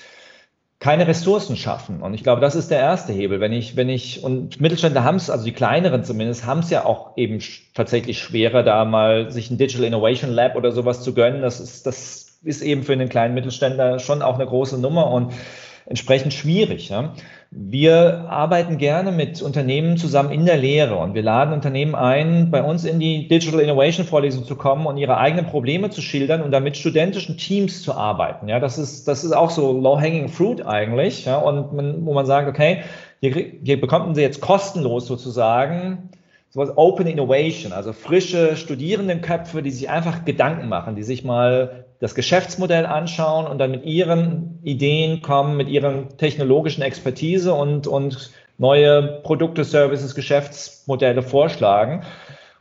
keine Ressourcen schaffen. Und ich glaube, das ist der erste Hebel. Wenn ich, wenn ich, und Mittelständler haben es, also die kleineren zumindest, haben es ja auch eben tatsächlich schwerer, da mal sich ein Digital Innovation Lab oder sowas zu gönnen. Das ist, das ist eben für einen kleinen Mittelständler schon auch eine große Nummer. Und entsprechend schwierig. Ja. Wir arbeiten gerne mit Unternehmen zusammen in der Lehre und wir laden Unternehmen ein, bei uns in die Digital Innovation Vorlesung zu kommen und ihre eigenen Probleme zu schildern und dann mit studentischen Teams zu arbeiten. Ja, das ist, das ist auch so low-hanging fruit eigentlich. Ja, und man, wo man sagt, okay, hier, hier bekommen Sie jetzt kostenlos sozusagen sowas Open Innovation, also frische Studierendenköpfe, die sich einfach Gedanken machen, die sich mal das Geschäftsmodell anschauen und dann mit ihren Ideen kommen, mit ihren technologischen Expertise und, und neue Produkte, Services, Geschäftsmodelle vorschlagen.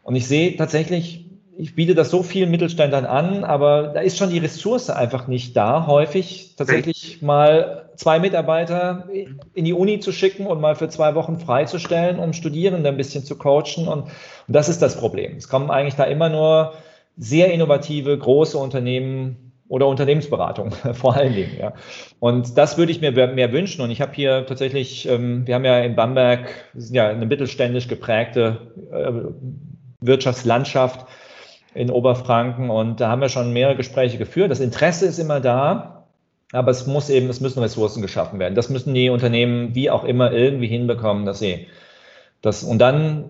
Und ich sehe tatsächlich ich biete das so vielen Mittelständlern an, aber da ist schon die Ressource einfach nicht da, häufig tatsächlich mal zwei Mitarbeiter in die Uni zu schicken und mal für zwei Wochen freizustellen, um Studierende ein bisschen zu coachen. Und, und das ist das Problem. Es kommen eigentlich da immer nur sehr innovative, große Unternehmen oder Unternehmensberatung vor allen Dingen. Ja. Und das würde ich mir mehr wünschen. Und ich habe hier tatsächlich, ähm, wir haben ja in Bamberg, ja eine mittelständisch geprägte äh, Wirtschaftslandschaft in Oberfranken und da haben wir schon mehrere Gespräche geführt. Das Interesse ist immer da, aber es muss eben, es müssen Ressourcen geschaffen werden. Das müssen die Unternehmen wie auch immer irgendwie hinbekommen, dass sie das und dann,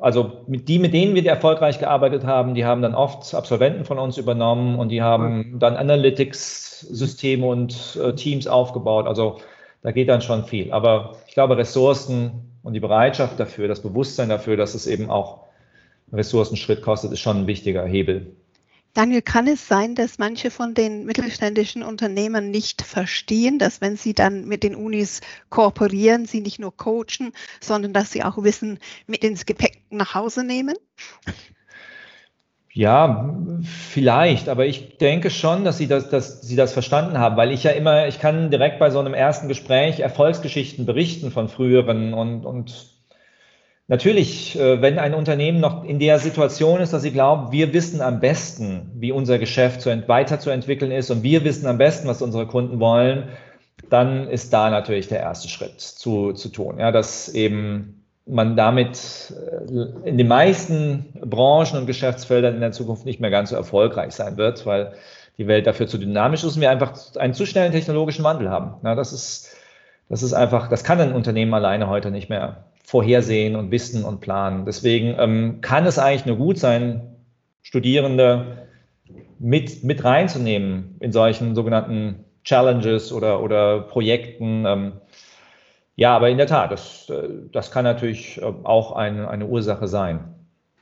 also mit die, mit denen wir erfolgreich gearbeitet haben, die haben dann oft Absolventen von uns übernommen und die haben dann Analytics-Systeme und äh, Teams aufgebaut. Also da geht dann schon viel. Aber ich glaube, Ressourcen und die Bereitschaft dafür, das Bewusstsein dafür, dass es eben auch Ressourcenschritt kostet, ist schon ein wichtiger Hebel. Daniel, kann es sein, dass manche von den mittelständischen Unternehmen nicht verstehen, dass wenn sie dann mit den Unis kooperieren, sie nicht nur coachen, sondern dass sie auch Wissen mit ins Gepäck nach Hause nehmen? Ja, vielleicht, aber ich denke schon, dass sie das, dass sie das verstanden haben, weil ich ja immer, ich kann direkt bei so einem ersten Gespräch Erfolgsgeschichten berichten von früheren und, und Natürlich, äh, wenn ein Unternehmen noch in der Situation ist, dass sie glauben, wir wissen am besten, wie unser Geschäft weiterzuentwickeln ist und wir wissen am besten, was unsere Kunden wollen, dann ist da natürlich der erste Schritt zu, zu tun. Ja, dass eben man damit äh, in den meisten Branchen und Geschäftsfeldern in der Zukunft nicht mehr ganz so erfolgreich sein wird, weil die Welt dafür zu dynamisch ist und wir einfach einen zu schnellen technologischen Wandel haben. Ja, das ist, das ist einfach, das kann ein Unternehmen alleine heute nicht mehr vorhersehen und wissen und planen. Deswegen ähm, kann es eigentlich nur gut sein, Studierende mit, mit reinzunehmen in solchen sogenannten Challenges oder, oder Projekten. Ähm, ja, aber in der Tat, das, äh, das kann natürlich äh, auch eine, eine Ursache sein.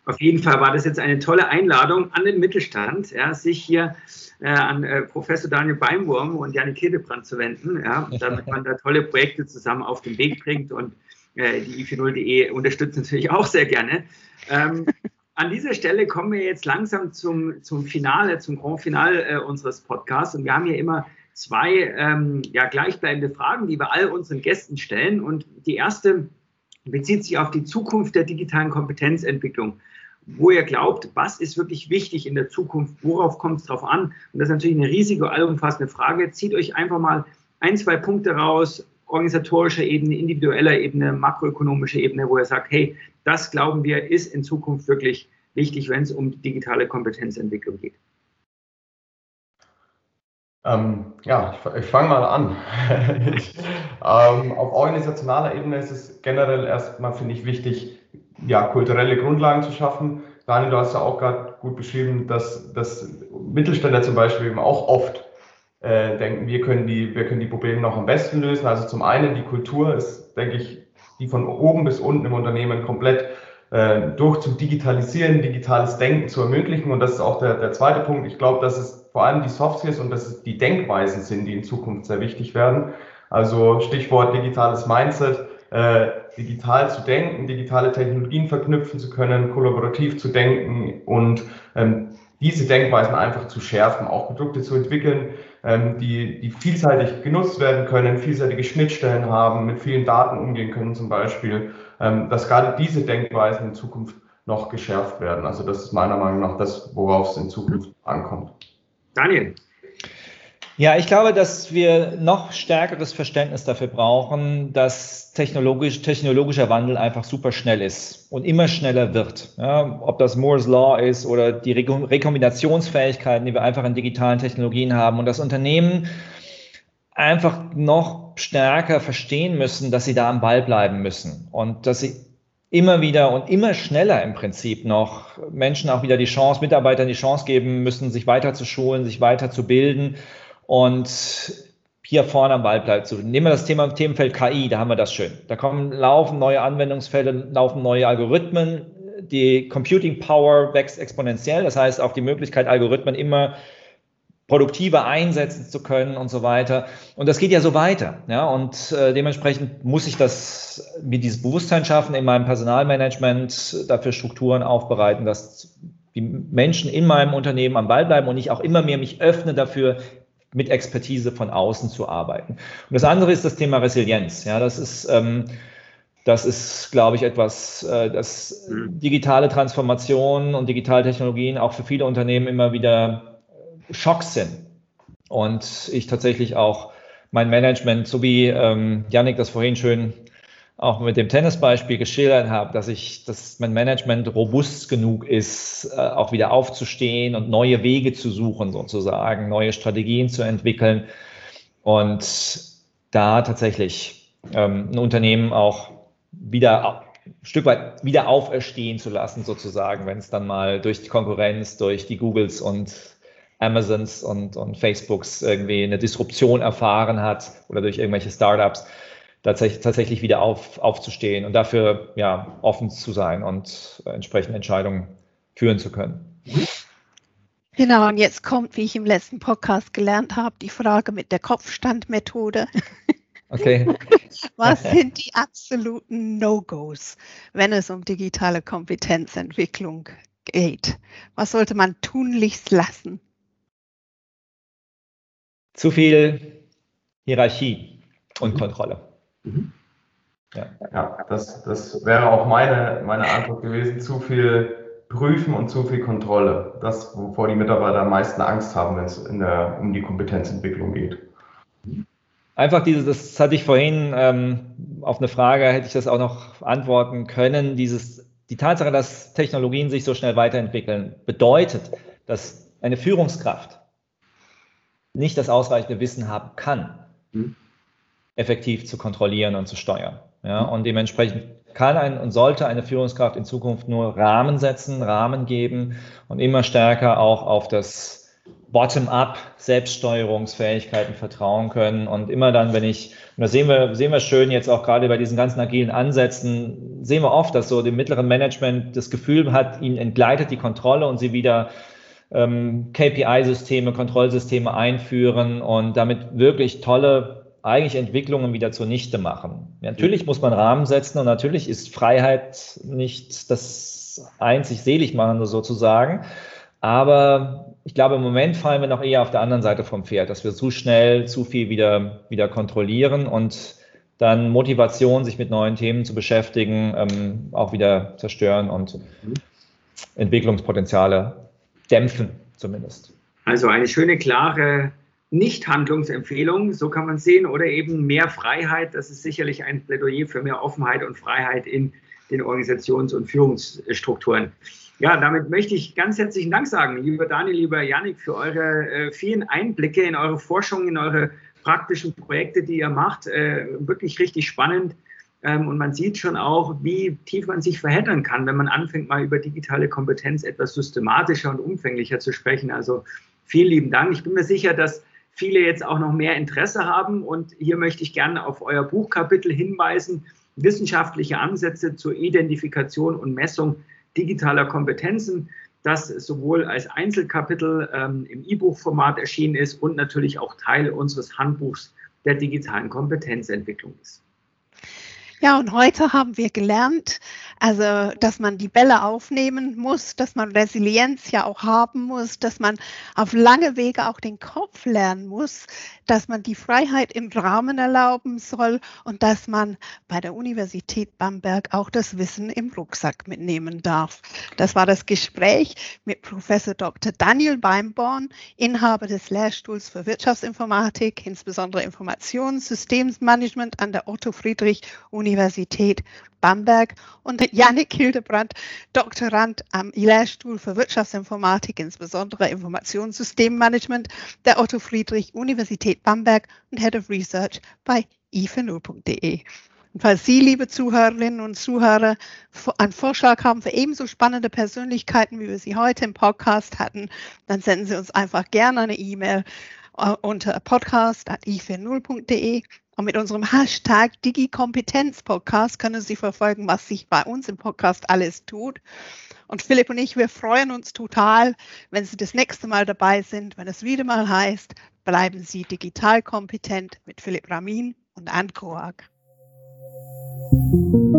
Auf jeden Fall war das jetzt eine tolle Einladung an den Mittelstand, ja, sich hier äh, an äh, Professor Daniel Beimwurm und Janik Hildebrand zu wenden, ja, damit man da tolle Projekte zusammen auf den Weg bringt und äh, die i40.de unterstützen natürlich auch sehr gerne. Ähm, an dieser Stelle kommen wir jetzt langsam zum, zum Finale, zum Grand Finale äh, unseres Podcasts. Und wir haben hier immer zwei ähm, ja, gleichbleibende Fragen, die wir all unseren Gästen stellen. Und die erste bezieht sich auf die Zukunft der digitalen Kompetenzentwicklung. Wo ihr glaubt, was ist wirklich wichtig in der Zukunft, worauf kommt es drauf an? Und das ist natürlich eine riesige, allumfassende Frage. Zieht euch einfach mal ein, zwei Punkte raus, organisatorischer Ebene, individueller Ebene, makroökonomischer Ebene, wo er sagt, hey, das glauben wir, ist in Zukunft wirklich wichtig, wenn es um digitale Kompetenzentwicklung geht? Ähm, ja, ich, ich fange mal an. ich, ähm, auf organisationaler Ebene ist es generell erstmal, finde ich, wichtig, ja, kulturelle Grundlagen zu schaffen. Daniel, du hast ja auch gerade gut beschrieben, dass, dass Mittelständler zum Beispiel eben auch oft äh, denken, wir können, die, wir können die Probleme noch am besten lösen. Also zum einen die Kultur ist, denke ich, die von oben bis unten im Unternehmen komplett äh, durch zu digitalisieren, digitales Denken zu ermöglichen. Und das ist auch der, der zweite Punkt. Ich glaube, dass es vor allem die Soft Skills und dass es die Denkweisen sind, die in Zukunft sehr wichtig werden. Also Stichwort digitales Mindset, äh, digital zu denken, digitale Technologien verknüpfen zu können, kollaborativ zu denken und ähm, diese Denkweisen einfach zu schärfen, auch Produkte zu entwickeln, ähm, die, die vielseitig genutzt werden können, vielseitige Schnittstellen haben, mit vielen Daten umgehen können zum Beispiel, ähm, dass gerade diese Denkweisen in Zukunft noch geschärft werden. Also das ist meiner Meinung nach das, worauf es in Zukunft ankommt. Daniel, ja, ich glaube, dass wir noch stärkeres Verständnis dafür brauchen, dass technologisch, technologischer Wandel einfach super schnell ist und immer schneller wird. Ja, ob das Moore's Law ist oder die Rekombinationsfähigkeiten, die wir einfach in digitalen Technologien haben und das Unternehmen einfach noch stärker verstehen müssen, dass sie da am Ball bleiben müssen und dass sie immer wieder und immer schneller im Prinzip noch Menschen auch wieder die Chance, Mitarbeitern die Chance geben müssen, sich weiter zu schulen, sich weiter zu bilden und hier vorne am Ball bleibt. Nehmen wir das Thema Themenfeld KI, da haben wir das schön. Da kommen laufen neue Anwendungsfälle, laufen neue Algorithmen. Die Computing Power wächst exponentiell. Das heißt, auch die Möglichkeit, Algorithmen immer produktiver einsetzen zu können und so weiter. Und das geht ja so weiter. Ja? Und äh, dementsprechend muss ich das mir dieses Bewusstsein schaffen in meinem Personalmanagement, dafür Strukturen aufbereiten, dass die Menschen in meinem Unternehmen am Ball bleiben und ich auch immer mehr mich öffne dafür, mit Expertise von außen zu arbeiten. Und das andere ist das Thema Resilienz. Ja, das ist ähm, das ist, glaube ich, etwas, äh, das mhm. digitale Transformation und digitale Technologien auch für viele Unternehmen immer wieder Schocks sind. Und ich tatsächlich auch mein Management, so wie ähm, Yannick das vorhin schön auch mit dem Tennisbeispiel geschildert habe, dass ich, dass mein Management robust genug ist, äh, auch wieder aufzustehen und neue Wege zu suchen, sozusagen, neue Strategien zu entwickeln und da tatsächlich ähm, ein Unternehmen auch wieder ein Stück weit wieder auferstehen zu lassen, sozusagen, wenn es dann mal durch die Konkurrenz, durch die Googles und Amazons und, und Facebooks irgendwie eine Disruption erfahren hat oder durch irgendwelche Startups, tatsächlich, tatsächlich wieder auf, aufzustehen und dafür ja, offen zu sein und entsprechende Entscheidungen führen zu können. Genau, und jetzt kommt, wie ich im letzten Podcast gelernt habe, die Frage mit der Kopfstandmethode. Okay. Was sind die absoluten No-Gos, wenn es um digitale Kompetenzentwicklung geht? Was sollte man tunlichst lassen? Zu viel Hierarchie und. Kontrolle. Mhm. Ja, ja das, das wäre auch meine, meine Antwort gewesen. Zu viel Prüfen und zu viel Kontrolle. Das, wovor die Mitarbeiter am meisten Angst haben, wenn es um die Kompetenzentwicklung geht. Einfach dieses, das hatte ich vorhin ähm, auf eine Frage, hätte ich das auch noch antworten können. Dieses, die Tatsache, dass Technologien sich so schnell weiterentwickeln, bedeutet, dass eine Führungskraft nicht das ausreichende Wissen haben kann, mhm. Effektiv zu kontrollieren und zu steuern. Ja, und dementsprechend kann ein und sollte eine Führungskraft in Zukunft nur Rahmen setzen, Rahmen geben und immer stärker auch auf das Bottom-up Selbststeuerungsfähigkeiten vertrauen können und immer dann, wenn ich, und das sehen wir, sehen wir schön jetzt auch gerade bei diesen ganzen agilen Ansätzen, sehen wir oft, dass so dem mittleren Management das Gefühl hat, ihnen entgleitet die Kontrolle und sie wieder ähm, KPI-Systeme, Kontrollsysteme einführen und damit wirklich tolle eigentlich Entwicklungen wieder zunichte machen. Ja, natürlich muss man Rahmen setzen und natürlich ist Freiheit nicht das einzig Seligmachende sozusagen. Aber ich glaube, im Moment fallen wir noch eher auf der anderen Seite vom Pferd, dass wir zu schnell zu viel wieder, wieder kontrollieren und dann Motivation, sich mit neuen Themen zu beschäftigen, ähm, auch wieder zerstören und mhm. Entwicklungspotenziale dämpfen zumindest. Also eine schöne, klare Nicht-Handlungsempfehlung, so kann man sehen, oder eben mehr Freiheit. Das ist sicherlich ein Plädoyer für mehr Offenheit und Freiheit in den Organisations- und Führungsstrukturen. Ja, damit möchte ich ganz herzlichen Dank sagen, lieber Daniel, lieber Janik, für eure äh, vielen Einblicke in eure Forschung, in eure praktischen Projekte, die ihr macht. Äh, wirklich richtig spannend. Ähm, und man sieht schon auch, wie tief man sich verheddern kann, wenn man anfängt, mal über digitale Kompetenz etwas systematischer und umfänglicher zu sprechen. Also vielen lieben Dank. Ich bin mir sicher, dass viele jetzt auch noch mehr Interesse haben. Und hier möchte ich gerne auf euer Buchkapitel hinweisen. Wissenschaftliche Ansätze zur Identifikation und Messung digitaler Kompetenzen, das sowohl als Einzelkapitel ähm, im E-Buch-Format erschienen ist und natürlich auch Teil unseres Handbuchs der digitalen Kompetenzentwicklung ist. Ja, und heute haben wir gelernt, also, dass man die Bälle aufnehmen muss, dass man Resilienz ja auch haben muss, dass man auf lange Wege auch den Kopf lernen muss, dass man die Freiheit im Rahmen erlauben soll und dass man bei der Universität Bamberg auch das Wissen im Rucksack mitnehmen darf. Das war das Gespräch mit Professor Dr. Daniel Beimborn, Inhaber des Lehrstuhls für Wirtschaftsinformatik, insbesondere Informationssystemsmanagement an der Otto Friedrich Universität Universität Bamberg und Janik Hildebrand, Doktorand am Lehrstuhl für Wirtschaftsinformatik, insbesondere Informationssystemmanagement der Otto Friedrich Universität Bamberg und Head of Research bei i40.de. Und falls Sie, liebe Zuhörerinnen und Zuhörer, einen Vorschlag haben für ebenso spannende Persönlichkeiten, wie wir sie heute im Podcast hatten, dann senden Sie uns einfach gerne eine E-Mail äh, unter podcast.i40.de und mit unserem Hashtag DigiKompetenzPodcast können Sie verfolgen, was sich bei uns im Podcast alles tut. Und Philipp und ich, wir freuen uns total, wenn Sie das nächste Mal dabei sind, wenn es wieder mal heißt, bleiben Sie digital kompetent mit Philipp Ramin und Anne you.